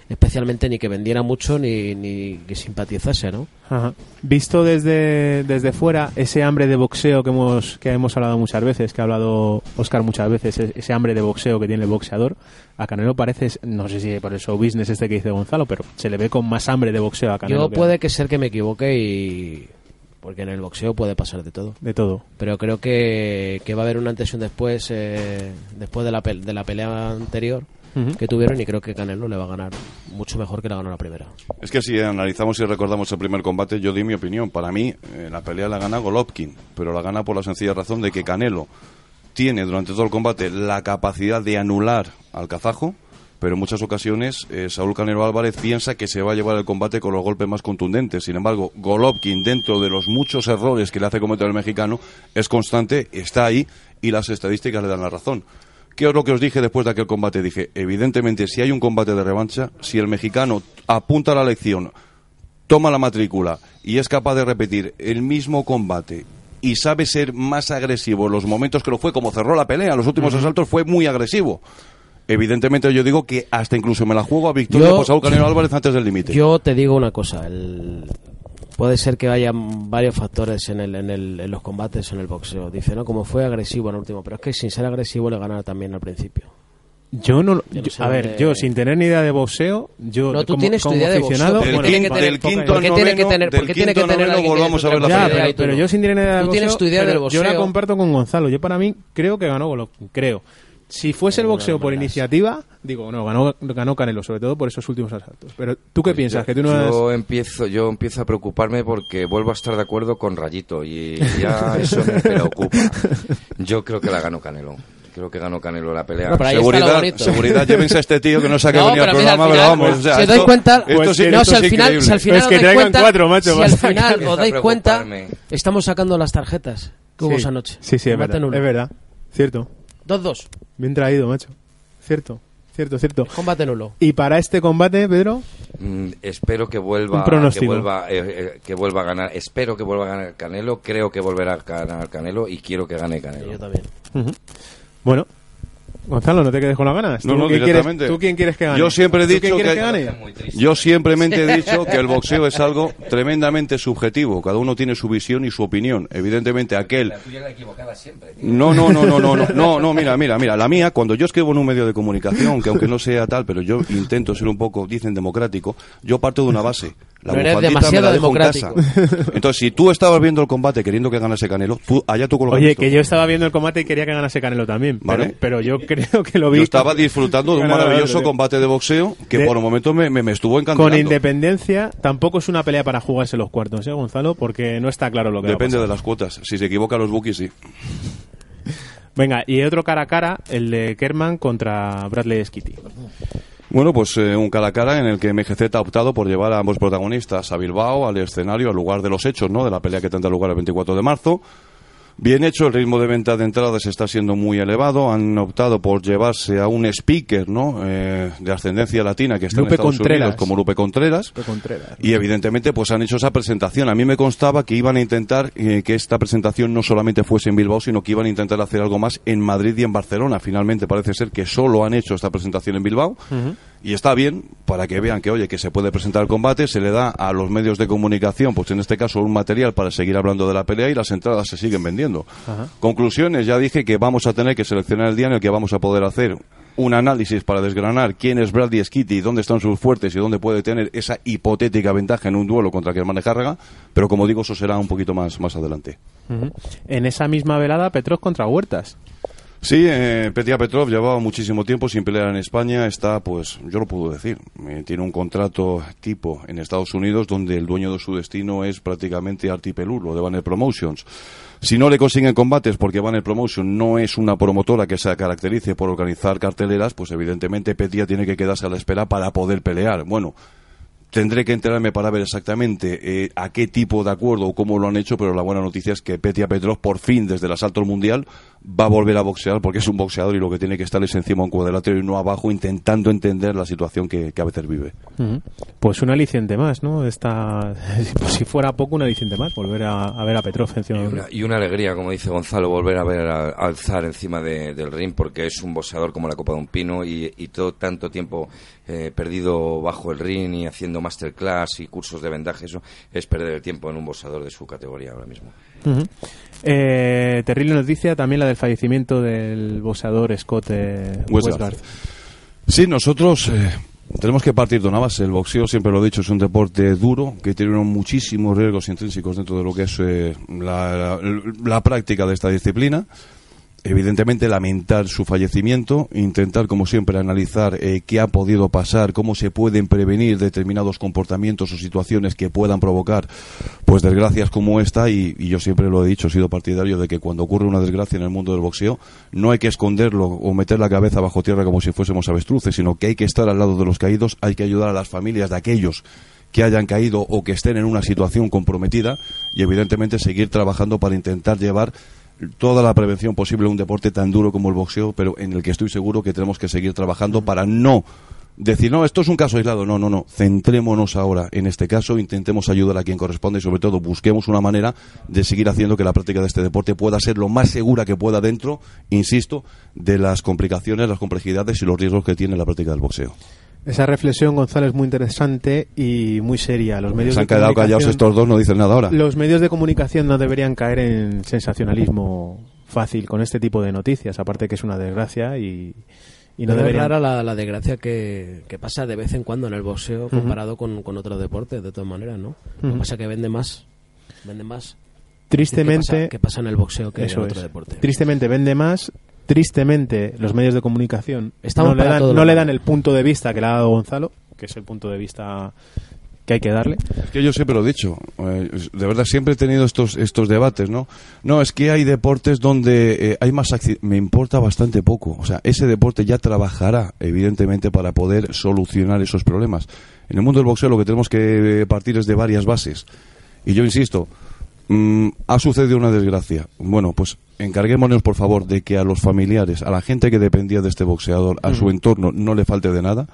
especialmente ni que vendiera mucho ni, ni que simpatizase, ¿no? Ajá. Visto desde, desde fuera, ese hambre de boxeo que hemos, que hemos hablado muchas veces, que ha hablado Oscar muchas veces, e- ese hambre de boxeo que tiene el boxeador, a Canelo parece, no sé si por el show business este que dice Gonzalo, pero se le ve con más hambre de boxeo a Canelo. Yo puede que ser que me equivoque y... Porque en el boxeo puede pasar de todo. De todo. Pero creo que, que va a haber un antes y un después eh, después de la, de la pelea anterior Que tuvieron y creo que Canelo le va a ganar mucho mejor que la ganó la primera. Es que si analizamos y recordamos el primer combate, yo di mi opinión. Para mí, eh, la pelea la gana Golovkin, pero la gana por la sencilla razón de que Canelo tiene durante todo el combate la capacidad de anular al kazajo, pero en muchas ocasiones eh, Saúl Canelo Álvarez piensa que se va a llevar el combate con los golpes más contundentes. Sin embargo, Golovkin, dentro de los muchos errores que le hace cometer el mexicano, es constante, está ahí y las estadísticas le dan la razón. ¿Qué es lo que os dije después de aquel combate? Dije, evidentemente, si hay un combate de revancha, si el mexicano apunta a la lección, toma la matrícula y es capaz de repetir el mismo combate y sabe ser más agresivo en los momentos que lo fue, como cerró la pelea, en los últimos asaltos fue muy agresivo. Evidentemente yo digo que hasta incluso me la juego a victoria Yo- por Saúl Canelo Álvarez antes del límite. Yo te digo una cosa, el- puede ser que haya varios factores en, el, en, el- en los combates en el boxeo. Dice, ¿no? Como fue agresivo en el último, pero es que sin ser agresivo le ganaba también al principio. Yo no, Yo no yo- a ver, yo sin tener ni idea de boxeo, yo No, tú como, tienes tu como idea de boxeo, del, tiene quinto, que tener- del quinto ¿por al qué tiene que tener- del tiene quinto que tener noveno alguien que volvamos a ver la Ya, pero, yo sin tener ni idea de Tú boxeo, tienes tu idea del yo la boxeo. comparto con Gonzalo. Yo para mí creo que ganó Golovkin, creo. Si fuese el boxeo por iniciativa, digo, no, ganó, ganó Canelo, sobre todo por esos últimos asaltos. Pero ¿tú qué piensas? Que tú no has- yo empiezo yo empiezo a preocuparme porque vuelvo a estar de acuerdo con Rayito y ya eso me preocupa yo creo que la ganó Canelo creo que ganó Canelo la pelea Seguridad, seguridad, llévense a este tío que no venir al pero mira, al programa, pero vamos. o sea, si os dais cuenta, esto pues no, si al es final, si al final Es os que traigan cuenta, cuatro, macho, si al final os dais cuenta, estamos sacando las tarjetas que hubo Sí. esa noche. Sí, sí, es verdad, es verdad. Cierto. 2-2, Bien traído, macho. Cierto, cierto, cierto. combate nulo. Y para este combate, Pedro, Mm, espero que vuelva que vuelva eh, eh, que vuelva a ganar espero que vuelva a ganar Canelo creo que volverá a ganar Canelo y quiero que gane Canelo Yo también. bueno, Gonzalo, no te quedes con las ganas. No, ¿Tú no, quién directamente. quieres- ¿Tú quién quieres que gane? Yo siempre he ¿Tú dicho que- que gane? Yo simplemente he dicho que el boxeo es algo tremendamente subjetivo. Cada uno tiene su visión y su opinión. Evidentemente, aquel. No, no, no, no, no, no, no, no, mira, mira, mira. La mía, cuando yo escribo en un medio de comunicación, que aunque no sea tal, pero yo intento ser un poco, dicen democrático, yo parto de una base. La Pero eres demasiado me la dejo en democrático. casa. Entonces, si tú estabas viendo el combate queriendo que ganase Canelo, tú, allá tú con lo Oye, visto. que yo estaba viendo el combate y quería que ganase Canelo también. Vale. Pero, pero yo creo que lo vi. Yo estaba disfrutando de un maravilloso combate de boxeo que De- por un momento me, me, me estuvo encantando. Con independencia, tampoco es una pelea para jugarse los cuartos, ¿eh, Gonzalo? Porque no está claro lo que va a Depende pasar. de las cuotas. Si se equivocan los bookies, sí. Venga, y otro cara a cara, el de Kerman contra Bradley Skitty. Bueno, pues eh, un cara a cara en el que MGZ ha optado por llevar a ambos protagonistas a Bilbao, al escenario, al lugar de los hechos, ¿no? De la pelea que tendrá lugar el 24 de marzo. Bien hecho, el ritmo de venta de entradas está siendo muy elevado. Han optado por llevarse a un speaker ¿no? Eh, de ascendencia latina que está Lupe en Estados Contreras. Unidos, como Lupe Contreras. Lupe Contreras. Y evidentemente pues han hecho esa presentación. A mí me constaba que iban a intentar eh, que esta presentación no solamente fuese en Bilbao, sino que iban a intentar hacer algo más en Madrid y en Barcelona. Finalmente parece ser que solo han hecho esta presentación en Bilbao. Y está bien para que vean que, oye, que se puede presentar el combate, se le da a los medios de comunicación, pues en este caso un material para seguir hablando de la pelea y las entradas se siguen vendiendo. Ajá. Conclusiones, ya dije que vamos a tener que seleccionar el día en el que vamos a poder hacer un análisis para desgranar quién es Bradley Skitty, dónde están sus fuertes y dónde puede tener esa hipotética ventaja en un duelo contra Germán Járraga, pero como digo, eso será un poquito más, más adelante. En esa misma velada, Petrov contra Huertas. Sí, eh, Petia Petrov llevaba muchísimo tiempo sin pelear en España. Está, pues, yo lo puedo decir, eh, tiene un contrato tipo en Estados Unidos donde el dueño de su destino es prácticamente Arti Pelulo de Banner Promotions. Si no le consiguen combates porque Banner Promotion no es una promotora que se caracterice por organizar carteleras, pues evidentemente Petia tiene que quedarse a la espera para poder pelear. Bueno, Tendré que enterarme para ver exactamente eh, a qué tipo de acuerdo o cómo lo han hecho, pero la buena noticia es que Petia Petrov por fin desde el asalto al mundial va a volver a boxear porque es un boxeador y lo que tiene que estar es encima de un cuadrilátero y no abajo intentando entender la situación que, que a veces vive. Pues un aliciente más, ¿no? Esta, pues si fuera poco, un aliciente más, volver a, a ver a Petrov encima Y de una, y una alegría, como dice Gonzalo, volver a ver a, a alzar encima de- del ring, porque es un boxeador como la Copa de un Pino y, y todo tanto tiempo eh, perdido bajo el ring y haciendo masterclass y cursos de vendaje, eso es perder el tiempo en un boxeador de su categoría ahora mismo. Eh, terrible noticia también la del fallecimiento del boxeador Scott eh, Westgard. Westgard. Sí, nosotros eh, tenemos que partir de una base. El boxeo, siempre lo he dicho, es un deporte duro que tiene muchísimos riesgos intrínsecos dentro de lo que es eh, la, la- la práctica de esta disciplina. Evidentemente, lamentar su fallecimiento, intentar, como siempre, analizar eh, qué ha podido pasar, cómo se pueden prevenir determinados comportamientos o situaciones que puedan provocar, pues, desgracias como esta. Y, y yo siempre lo he dicho, he sido partidario de que cuando ocurre una desgracia en el mundo del boxeo, no hay que esconderlo o meter la cabeza bajo tierra como si fuésemos avestruces, sino que hay que estar al lado de los caídos, hay que ayudar a las familias de aquellos que hayan caído o que estén en una situación comprometida y evidentemente seguir trabajando para intentar llevar toda la prevención posible un deporte tan duro como el boxeo, pero en el que estoy seguro que tenemos que seguir trabajando para no decir, no, esto es un caso aislado. No, no, no. Centrémonos ahora en este caso, intentemos ayudar a quien corresponde y sobre todo busquemos una manera de seguir haciendo que la práctica de este deporte pueda ser lo más segura que pueda dentro, insisto, de las complicaciones, las complejidades y los riesgos que tiene la práctica del boxeo. Esa reflexión, Gonzalo, es muy interesante y muy seria. Los medios Se han de quedado callados comunicación- estos dos, no dicen nada ahora. Los medios de comunicación no deberían caer en sensacionalismo fácil con este tipo de noticias, aparte que es una desgracia y, y no deberían... rara la, la desgracia que, que pasa de vez en cuando en el boxeo comparado con, con otros deportes, de todas maneras, ¿no? Lo que pasa es que vende más. Vende más. Tristemente, ¿Qué pasa, qué pasa en el boxeo que eso en otro es. deporte? Tristemente vende más. Tristemente los medios de comunicación Estamos no le dan, no le el punto de vista que le ha dado Gonzalo, que es el punto de vista que hay que darle. Es que yo siempre lo he dicho, eh, de verdad siempre he tenido estos estos debates, ¿no? No, es que hay deportes donde eh, hay más me importa bastante poco, o sea, ese deporte ya trabajará evidentemente para poder solucionar esos problemas. En el mundo del boxeo lo que tenemos que eh, partir es de varias bases. Y yo insisto, mm, ha sucedido una desgracia. Bueno, pues encarguémonos por favor de que a los familiares, a la gente que dependía de este boxeador, a su entorno no le falte de nada,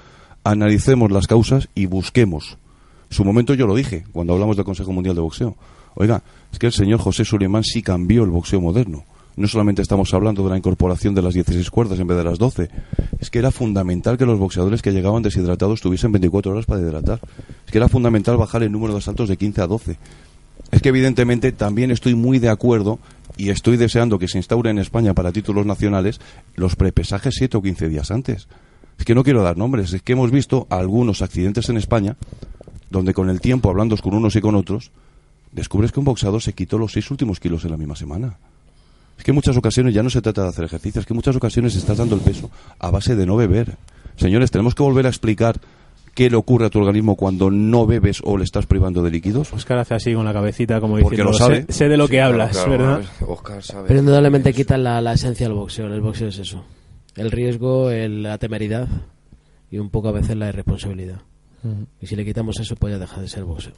analicemos las causas y busquemos su momento yo lo dije cuando hablamos del Consejo Mundial de Boxeo. Oiga, es que el señor José Suleiman sí cambió el boxeo moderno. No solamente estamos hablando de la incorporación de las 16 cuerdas en vez de las 12. Es que era fundamental que los boxeadores que llegaban deshidratados tuviesen 24 horas para hidratar. Es que era fundamental bajar el número de asaltos de 15 a 12. Es que evidentemente también estoy muy de acuerdo y estoy deseando que se instaure en España para títulos nacionales los prepesajes 7 o 15 días antes. Es que no quiero dar nombres, es que hemos visto algunos accidentes en España donde con el tiempo, hablando con unos y con otros, descubres que un boxeador se quitó los seis últimos kilos en la misma semana. Es que en muchas ocasiones ya no se trata de hacer ejercicio, es que en muchas ocasiones estás dando el peso a base de no beber. Señores, tenemos que volver a explicar qué le ocurre a tu organismo cuando no bebes o le estás privando de líquidos. Oscar hace así con la cabecita como Porque diciendo, lo sabe. Sé, sé de lo Sí, que claro, hablas, claro, ¿verdad? Oscar sabe. Pero indudablemente quitan la, la esencia del boxeo. El boxeo es eso. El riesgo, el- la temeridad y un poco a veces la irresponsabilidad. Y si le quitamos eso, pues ya deja de ser boxeo.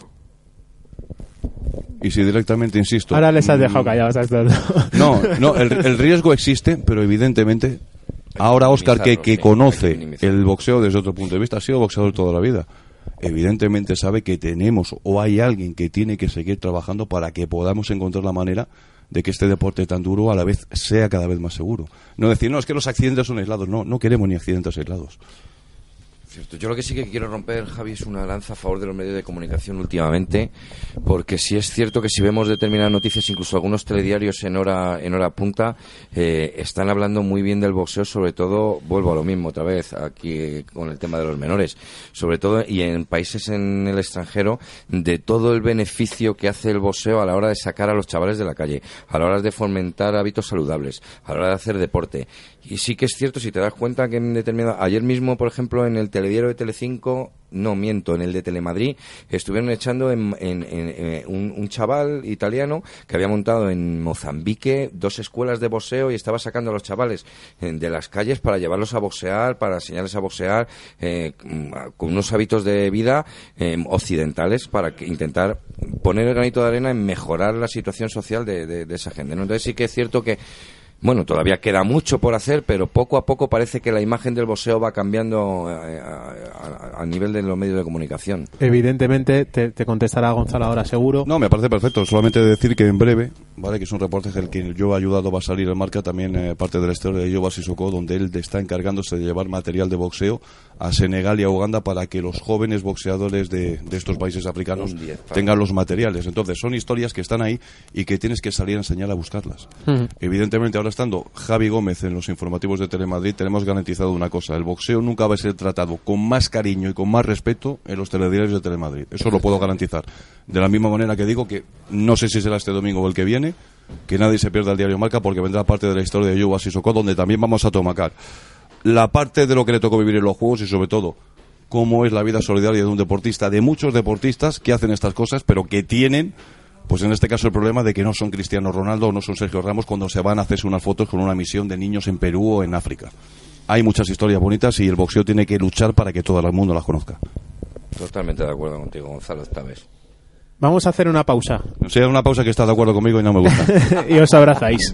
y si directamente, insisto... Ahora les has mm, dejado callados a estos. No, no, el, el riesgo existe, pero evidentemente... Ahora Oscar, que, que conoce el boxeo desde otro punto de vista, ha sido boxeador toda la vida. Evidentemente sabe que tenemos o hay alguien que tiene que seguir trabajando para que podamos encontrar la manera de que este deporte tan duro a la vez sea cada vez más seguro. No decir, no, es que los accidentes son aislados. No, no queremos ni accidentes aislados. Yo lo que sí que quiero romper, Javi, es una lanza a favor de los medios de comunicación últimamente, porque sí es cierto que si vemos determinadas noticias, incluso algunos telediarios en hora en hora punta, eh, están hablando muy bien del boxeo, sobre todo, vuelvo a lo mismo otra vez, aquí eh, con el tema de los menores, sobre todo, y en países en el extranjero, de todo el beneficio que hace el boxeo a la hora de sacar a los chavales de la calle, a la hora de fomentar hábitos saludables, a la hora de hacer deporte. Y sí que es cierto, si te das cuenta que en determinado... Ayer mismo, por ejemplo, en el telediario de Telecinco, no miento, en el de Telemadrid, estuvieron echando en, en- en, eh, un, un chaval italiano que había montado en Mozambique dos escuelas de boxeo y estaba sacando a los chavales eh, de las calles para llevarlos a boxear, para enseñarles a boxear eh, con unos hábitos de vida eh, occidentales para que- intentar poner el granito de arena en mejorar la situación social de, de- de esa gente. ¿no? Entonces sí que es cierto que bueno, todavía queda mucho por hacer, pero poco a poco parece que la imagen del boxeo va cambiando eh, a, a- a nivel de los medios de comunicación. Evidentemente, te, te contestará Gonzalo ahora seguro. No, me parece perfecto. Solamente decir que en breve, vale, que es un reportaje del que yo he ayudado, va a salir en marca también eh, parte de la historia de Yoba Sissoko, donde él está encargándose de llevar material de boxeo a Senegal y a Uganda para que los jóvenes boxeadores de, de estos países africanos diez, tengan los materiales. Entonces, son historias que están ahí y que tienes que salir a enseñar a buscarlas. Evidentemente, ahora estando Javi Gómez en los informativos de Telemadrid, tenemos garantizado una cosa: el boxeo nunca va a ser tratado con más cariño y con más respeto en los telediarios de Telemadrid. Eso lo puedo garantizar. De la misma manera que digo que no sé si será este domingo o el que viene, que nadie se pierda el diario Marca porque vendrá parte de la historia de Yuba Sissoko, donde también vamos a tomacar la parte de lo que le tocó vivir en los juegos y sobre todo cómo es la vida solidaria de un deportista, de muchos deportistas que hacen estas cosas, pero que tienen, pues en este caso el problema de que no son Cristiano Ronaldo o no son Sergio Ramos cuando se van a hacerse unas fotos con una misión de niños en Perú o en África. Hay muchas historias bonitas y el boxeo tiene que luchar para que todo el mundo las conozca. Totalmente de acuerdo contigo, Gonzalo, esta vez. Vamos a hacer una pausa O sea, una pausa que está de acuerdo conmigo y no me gusta. y os abrazáis.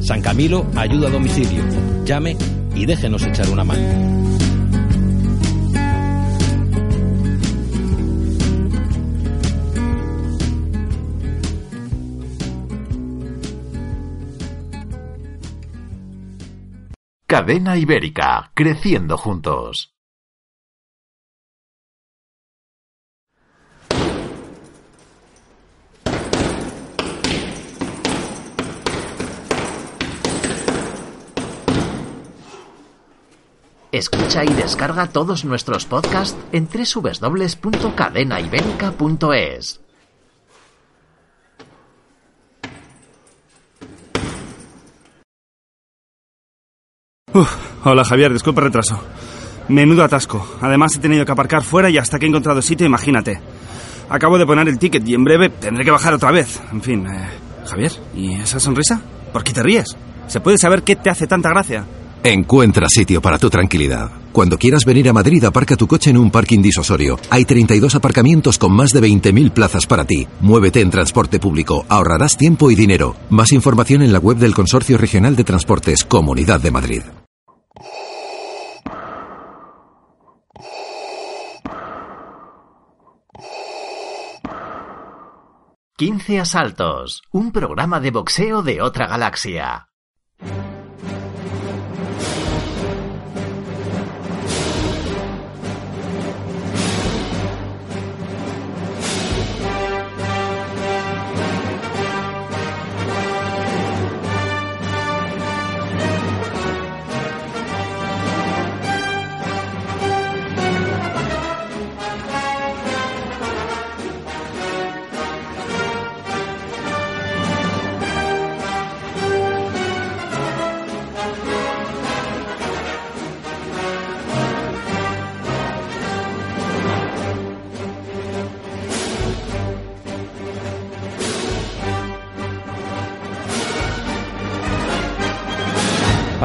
San Camilo ayuda a domicilio. Llame y déjenos echar una mano. Cadena Ibérica, creciendo juntos. Escucha y descarga todos nuestros podcasts en www.cadenaibérica.es. Hola Javier, disculpa el retraso. Menudo atasco. Además he tenido que aparcar fuera y hasta que he encontrado sitio, imagínate. Acabo de poner el ticket y en breve tendré que bajar otra vez. En fin, eh, Javier, ¿y esa sonrisa? ¿Por qué te ríes? ¿Se puede saber qué te hace tanta gracia? Encuentra sitio para tu tranquilidad. Cuando quieras venir a Madrid, aparca tu coche en un parking disosorio. Hay 32 aparcamientos con más de 20.000 plazas para ti. Muévete en transporte público, ahorrarás tiempo y dinero. Más información en la web del Consorcio Regional de Transportes, Comunidad de Madrid. 15 asaltos, un programa de boxeo de otra galaxia.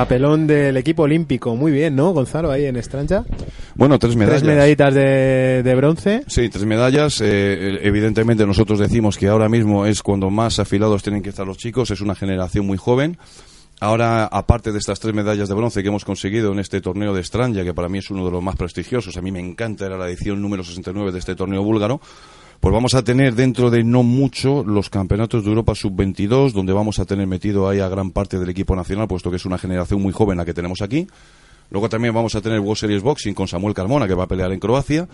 Papelón del equipo olímpico. Muy bien, ¿no, Gonzalo? Ahí en Estranja. Bueno, tres medallas. Tres medallitas de, de bronce. Sí, tres medallas. Eh, evidentemente nosotros decimos que ahora mismo es cuando más afilados tienen que estar los chicos. Es una generación muy joven. Ahora, aparte de estas tres medallas de bronce que hemos conseguido en este torneo de Estranja, que para mí es uno de los más prestigiosos, a mí me encanta, era la edición número 69 de este torneo búlgaro, pues vamos a tener dentro de no mucho los campeonatos de Europa sub-22, donde vamos a tener metido ahí a gran parte del equipo nacional, puesto que es una generación muy joven la que tenemos aquí. Luego también vamos a tener World Series Boxing con Samuel Carmona, que va a pelear en Croacia.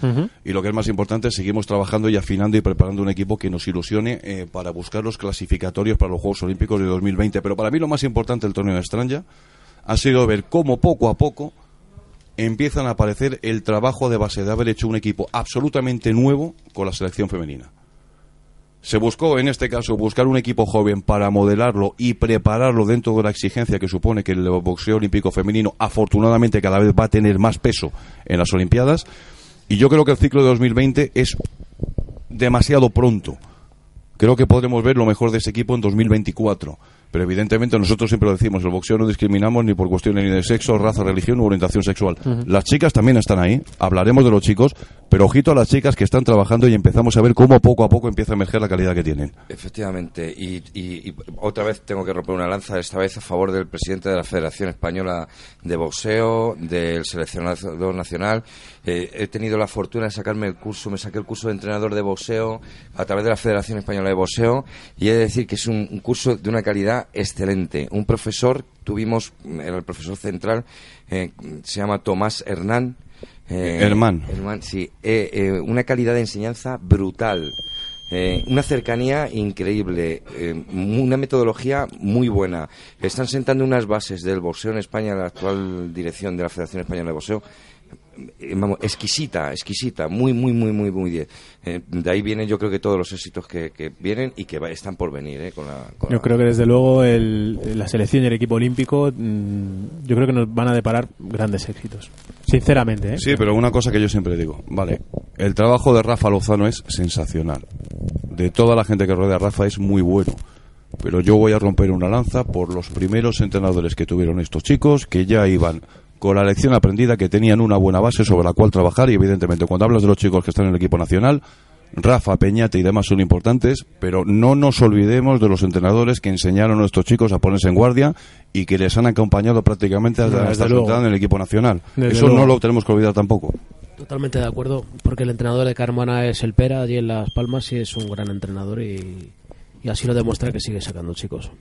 Y lo que es más importante, seguimos trabajando y afinando y preparando un equipo que nos ilusione eh, para buscar los clasificatorios para los Juegos Olímpicos de 2020. Pero para mí lo más importante del torneo de Estranja ha sido ver cómo poco a poco empiezan a aparecer el trabajo de base de haber hecho un equipo absolutamente nuevo con la selección femenina. Se buscó, en este caso, buscar un equipo joven para modelarlo y prepararlo dentro de la exigencia que supone que el boxeo olímpico femenino, afortunadamente, cada vez va a tener más peso en las Olimpiadas. Y yo creo que el ciclo de 2020 es demasiado pronto. Creo que podremos ver lo mejor de ese equipo en 2024. Pero evidentemente nosotros siempre lo decimos, el boxeo no discriminamos ni por cuestiones ni de sexo, raza, religión u orientación sexual. Las chicas también están ahí, hablaremos de los chicos, pero ojito a las chicas que están trabajando y empezamos a ver cómo poco a poco empieza a emerger la calidad que tienen. Efectivamente, y, y- y otra vez tengo que romper una lanza, esta vez a favor del presidente de la Federación Española de Boxeo, del seleccionador nacional. Eh, he tenido la fortuna de sacarme el curso, me saqué el curso de entrenador de boxeo a través de la Federación Española de Boxeo y he de decir que es un, un curso de una calidad excelente. Un profesor, tuvimos, era el profesor central, eh, se llama Tomás Hernán. eh, Hermán. Hermán, sí. Eh, eh, una calidad de enseñanza brutal. Eh, una cercanía increíble, eh, una metodología muy buena. Están sentando unas bases del boxeo en España, la actual dirección de la Federación Española de Boxeo. Eh, Vamos, exquisita, exquisita, muy, muy, muy, muy, muy bien. Eh, de ahí vienen, yo creo que todos los éxitos que, que vienen y que va- están por venir, eh, con la, con Yo la- creo que desde luego el- la selección y el equipo olímpico, mm, yo creo que nos van a deparar grandes éxitos. Sinceramente, ¿eh? Sí, pero una cosa que yo siempre digo, vale, el trabajo de Rafa Lozano es sensacional. De toda la gente que rodea a Rafa es muy bueno. Pero yo voy a romper una lanza por los primeros entrenadores que tuvieron estos chicos, que ya iban con la lección aprendida, que tenían una buena base sobre la cual trabajar y evidentemente cuando hablas de los chicos que están en el equipo nacional, Rafa, Peñate y demás son importantes, pero no nos olvidemos de los entrenadores que enseñaron a nuestros chicos a ponerse en guardia y que les han acompañado prácticamente hasta, entrada en el equipo nacional. Desde Eso luego. no lo tenemos que olvidar tampoco. Totalmente de acuerdo, porque el entrenador de Carmona es el Pera allí en Las Palmas y es un gran entrenador y, y así lo demuestra que sigue sacando chicos.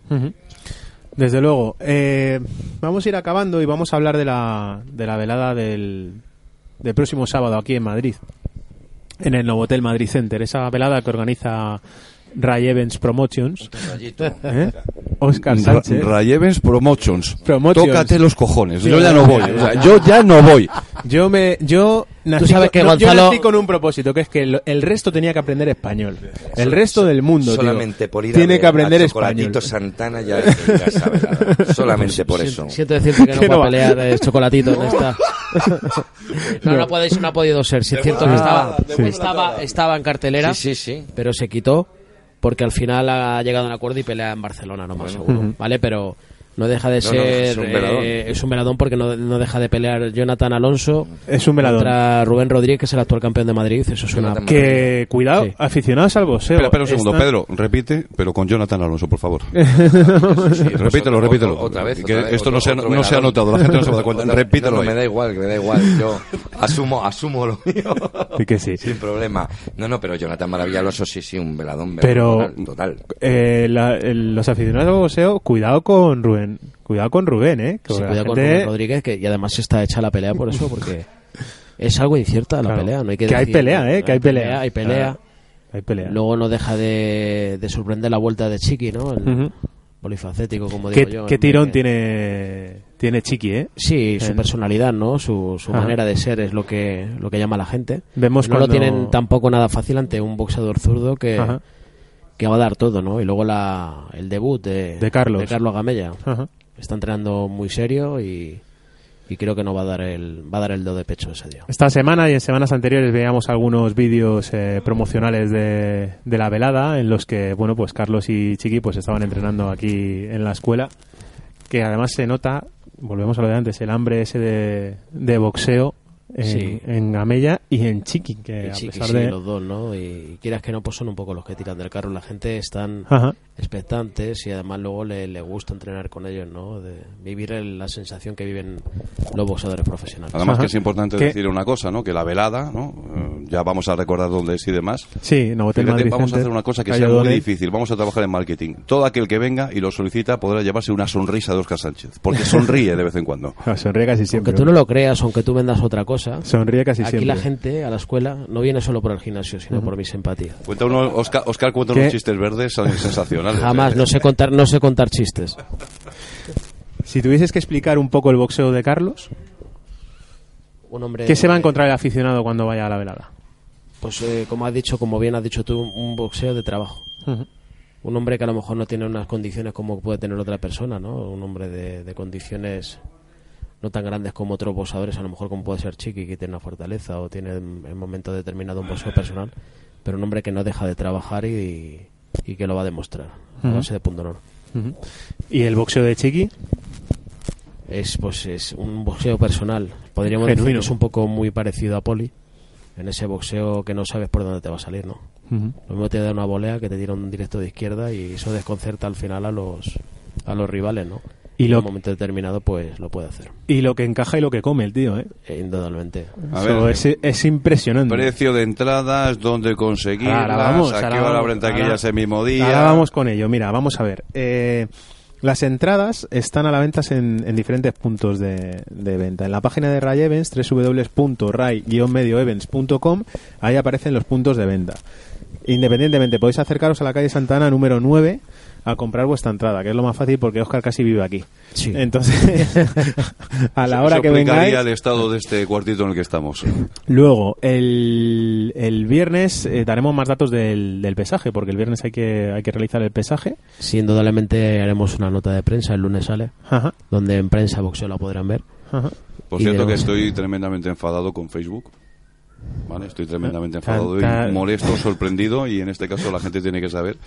Desde luego. Eh, vamos a ir acabando y vamos a hablar de la, de la velada del, del próximo sábado aquí en Madrid, en el Novotel Madrid Center. Esa velada que organiza Ray Evans Promotions. ¿Eh? Oscar Sánchez. Ray Evans Promotions. Promotions. Tócate los cojones. Sí, yo ya ya, no ya, voy. ya, o sea, ya. yo ya no voy. Yo me yo nací, sabes con, que no, yo Gonzalo- nací con un propósito, que es que el, el resto tenía que aprender español. El resto del mundo, tío, solamente por ir a tiene ver que aprender a español. Chocolatito Santana ya hay que ir a esa velada. solamente por eso. Siento, siento decirte que no Que va a pelear de chocolatito en esta. No, no, podéis, no ha podido ser. Si es cierto que estaba, estaba, estaba en cartelera, Sí, sí, sí. pero se quitó porque al final ha llegado a un acuerdo y pelea en Barcelona, no más seguro. ¿Vale? Pero no deja de No, no, ser. es un veladón. eh, es un veladón porque no, no deja de pelear Jonathan Alonso Es un velador. contra Rubén Rodríguez, que es el actual campeón de Madrid. Eso es una. Jonathan Que cuidado, Sí. aficionados al boxeo. Espera, espera un segundo. Pedro, repite, pero con Jonathan Alonso, por favor. Sí, repítelo, otra- repítelo. Otra vez. Que otra vez, esto no otro- se otro no se ha veladón. notado, la gente no se va a dar cuenta. Repítelo no, no, ahí. me da igual, que me da igual. Yo asumo, asumo lo mío. Sí que sí. Sin problema. No, no, pero Jonathan Maravilla Alonso sí, sí, un veladón. veladón Pero total, total. eh, la- el- los aficionados al boxeo, cuidado con Rubén. Cuidado con Rubén, ¿eh? Que Se la cuida con Rubén Rodríguez, que y además está hecha la pelea por eso, porque es algo incierta la Claro. pelea. No hay que, Que hay pelea, ¿eh? Que hay pelea. Hay pelea. Hay pelea. Luego no deja de, de sorprender la vuelta de Chiqui, ¿no? El polifacético, como ¿Qué, digo yo. qué tirón que- tiene tiene Chiqui, eh? Sí, su personalidad, ¿no? Su, su manera de ser es lo que, lo que llama a la gente. Vemos no cuando- lo tienen tampoco nada fácil ante un boxeador zurdo que, Ajá. Que va a dar todo, ¿no? Y luego la, el debut de, De Carlos. de Carlos Gamella. Ajá. Está entrenando muy serio y, y creo que no va a dar el va a dar el do de pecho ese día. Esta semana y en semanas anteriores veíamos algunos vídeos eh, promocionales de, de la velada en los que, bueno, pues Carlos y Chiqui pues estaban entrenando aquí en la escuela que además se nota, volvemos a lo de antes, el hambre ese de, de boxeo en, Sí. en Gamella y en Chiqui, que Y a sí, que pesar sí, de... los dos, ¿no? Y quieras que no, pues son un poco los que tiran del carro. La gente están Ajá. Expectantes y además luego le, le gusta entrenar con ellos, ¿no? De vivir el- la sensación que viven los boxeadores profesionales. Además que es importante ¿Qué? decir una cosa, ¿no? Que la velada, ¿no? Eh, ya vamos a recordar dónde es y demás. Sí, Novotel Fíjate, Madrid vamos a Center, hacer una cosa que sea muy difícil. Vamos a trabajar en marketing. Todo aquel que venga y lo solicita podrá llevarse una sonrisa de Oscar Sánchez. Porque sonríe de vez en cuando. Sonríe casi siempre. Aunque tú no lo creas, aunque tú vendas otra cosa, Sonríe casi aquí siempre. la gente a la escuela no viene solo por el gimnasio, sino Ujú. por mi simpatía. Cuenta uno, Oscar, Oscar cuenta ¿Qué? unos chistes verdes son Jamás, no sé contar, no sé contar chistes. Si tuvieses que explicar un poco el boxeo de Carlos, Un hombre ¿qué se va a encontrar el aficionado cuando vaya a la velada? Pues eh, como has dicho, como bien has dicho tú, un boxeo de trabajo. Un hombre que a lo mejor no tiene unas condiciones como puede tener otra persona, ¿no? Un hombre de, de condiciones no tan grandes como otros boxeadores, a lo mejor como puede ser Chiqui, que tiene una fortaleza o tiene en, en momento determinado un boxeo personal, pero un hombre que no deja de trabajar y, y que lo va a demostrar a base de punto honor. ¿Y el boxeo de Chiqui? Es pues es un boxeo personal. Podríamos decir que es un poco muy parecido a Poli, en ese boxeo que no sabes por dónde te va a salir, ¿no? Ujú. Lo mismo te da una volea que te tira un directo de izquierda y eso desconcerta al final a los a los rivales, ¿no? Y en lo- un momento determinado pues lo puede hacer. Y lo que encaja y lo que come el tío, ¿eh? Indudablemente. A Eso ver, es, es impresionante. Precio de entradas, dónde conseguirlas, Ahora vamos, a qué ahora hora vamos, abren taquillas mismo día. Ahora vamos con ello. Mira, vamos a ver. Eh, las entradas están a la venta en, en diferentes puntos de, de venta. En la página de Ray Events, www.ray-medioevents.com, ahí aparecen los puntos de venta. Independientemente, podéis acercaros a la calle Santana número 9 a comprar vuestra entrada, que es lo más fácil porque Oscar casi vive aquí. Sí. Entonces, a la hora Eso que explicaría vengáis, el estado de este cuartito en el que estamos. Luego, el, el viernes eh, daremos más datos del, del pesaje, porque el viernes hay que, hay que realizar el pesaje. Sí, indudablemente haremos una nota de prensa, el lunes sale, Ajá, donde en prensa boxeo la podrán ver. ajá. Por Y cierto que estoy tremendamente enfadado con Facebook. ¿Vale? Estoy tremendamente enfadado y molesto, sorprendido y en este caso la gente tiene que saber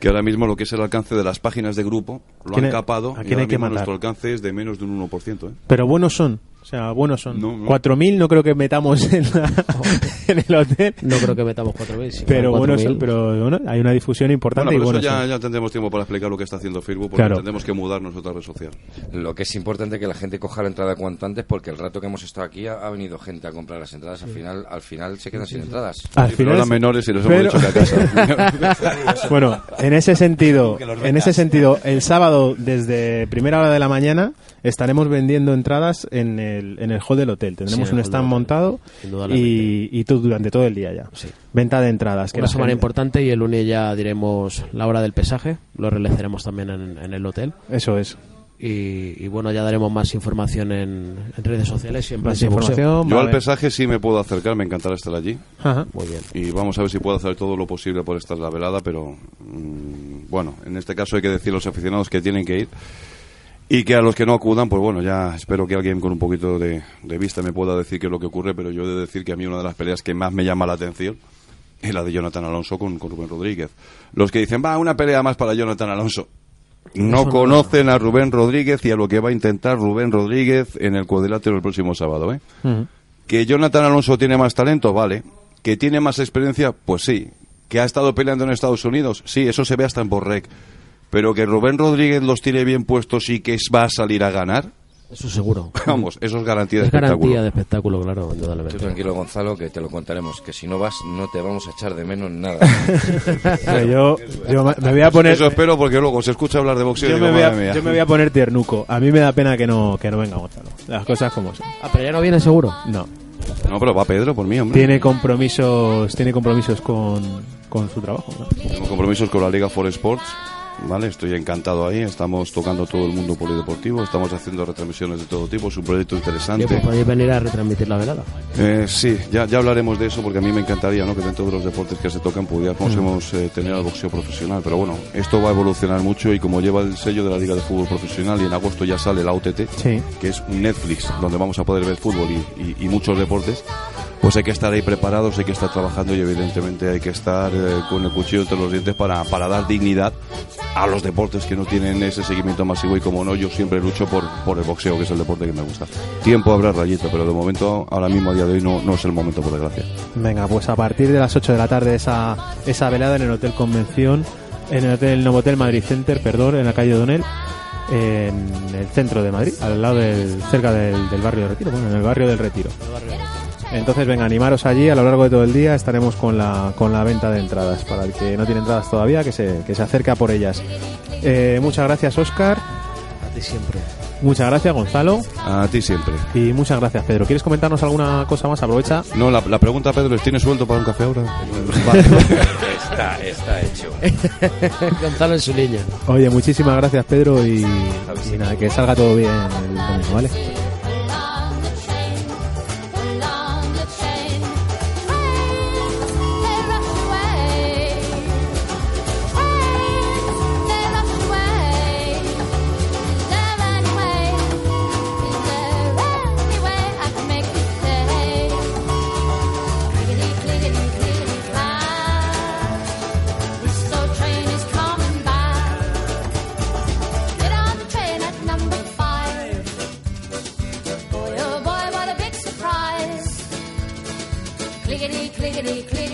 que ahora mismo lo que es el alcance de las páginas de grupo lo ¿Quién han hay- capado a y ahora hay que mismo matar? nuestro alcance es de menos de un 1%. ¿eh? Pero buenos son. O sea, buenos son. No, no. 4.000 no creo que metamos en, la- en el hotel. No creo que metamos 4.000. si Pero bueno, 4.000, pero bueno, hay una difusión importante Bueno, y pero bueno. eso ya, ya tendremos tiempo para explicar lo que está haciendo Facebook porque Claro. tendremos que mudarnos a otra red social. Lo que es importante es que la gente coja la entrada cuanto antes porque el rato que hemos estado aquí ha, ha venido gente a comprar las entradas. Al final, al final se quedan sin entradas. Al Sí, final eran es- menores y hemos pero- que a casa. Bueno, en ese sentido, en ese sentido, el sábado desde primera hora de la mañana estaremos vendiendo entradas en el, en el hall del hotel. Tendremos Sí, un stand montado y, y todo durante todo el día ya. Sí. Venta de entradas. que Una semana gente- importante y el lunes ya diremos la hora del pesaje, lo realizaremos también en, en el hotel. Eso es. Y, y bueno, ya daremos más información en, en redes sociales y en Más información. Yo al pesaje sí me puedo acercar, me encantará estar allí. Ajá. Muy bien. Y vamos a ver si puedo hacer todo lo posible por estar la velada, pero mm, bueno, en este caso hay que decir a los aficionados que tienen que ir y que a los que no acudan, pues bueno, ya espero que alguien con un poquito de, de vista me pueda decir qué es lo que ocurre, pero yo he de decir que a mí una de las peleas que más me llama la atención es la de Jonathan Alonso con, con Rubén Rodríguez. Los que dicen, va, una pelea más para Jonathan Alonso. No Eso no- conocen a Rubén Rodríguez y a lo que va a intentar Rubén Rodríguez en el cuadrilátero el próximo sábado, ¿eh? Que Jonathan Alonso tiene más talento, vale. Que tiene más experiencia, pues sí. Que ha estado peleando en Estados Unidos, sí, eso se ve hasta en Borrec. Pero que Rubén Rodríguez los tiene bien puestos y que va a salir a ganar, Eso seguro. vamos, eso es garantía de es garantía espectáculo. de espectáculo, claro, Tú tranquilo, Gonzalo, que te lo contaremos. Que si no vas, no te vamos a echar de menos nada. Yo, yo me voy a poner. Eso espero porque luego se escucha hablar de boxeo Yo y me, digo, voy a, madre mía. yo me voy a poner tiernuco. A mí me da pena que no, que no venga Gonzalo. Las cosas como son. Ah, pero ya no viene seguro. No. No, pero va Pedro por mí, hombre. Tiene compromisos, tiene compromisos con, con su trabajo. ¿no? Tengo compromisos con la Liga for Sports. Vale, estoy encantado ahí. Estamos tocando todo el mundo polideportivo. Estamos haciendo retransmisiones de todo tipo. Es un proyecto interesante. Pues podéis venir a retransmitir la velada. Eh, sí, ya, ya hablaremos de eso porque a mí me encantaría ¿no? que dentro de los deportes que se tocan pudiéramos eh, tener al boxeo profesional. Pero bueno, esto va a evolucionar mucho y como lleva el sello de la Liga de Fútbol Profesional y en agosto ya sale la OTT, Sí. que es un Netflix donde vamos a poder ver fútbol y, y- y muchos deportes, pues hay que estar ahí preparados, hay que estar trabajando y evidentemente hay que estar eh, con el cuchillo entre los dientes para, para dar dignidad a los deportes que no tienen ese seguimiento masivo y como no, yo siempre lucho por, por el boxeo, que es el deporte que me gusta. Tiempo habrá rayito, pero de momento, ahora mismo a día de hoy no, no es el momento, por desgracia. Venga, pues a partir de las 8 de la tarde esa, esa velada en el Hotel Convención, en el Hotel Novotel Madrid Center, perdón, en la calle Donel, en el centro de Madrid, al lado del, cerca del, del barrio de Retiro, bueno, en el barrio del Retiro. Entonces, venga, animaros allí a lo largo de todo el día. Estaremos con la, con la venta de entradas. Para el que no tiene entradas todavía, que se, que se acerque a por ellas. Eh, muchas gracias, Oscar. A ti siempre. Muchas gracias, Gonzalo. A ti siempre. Y muchas gracias, Pedro. ¿Quieres comentarnos alguna cosa más? Aprovecha. No, la, la pregunta, Pedro, ¿es ¿tienes sueldo para un café ahora? Está, está hecho. Gonzalo en su línea. Oye, muchísimas gracias, Pedro. Y, y nada, que salga todo bien el domingo, ¿vale? lickety clear.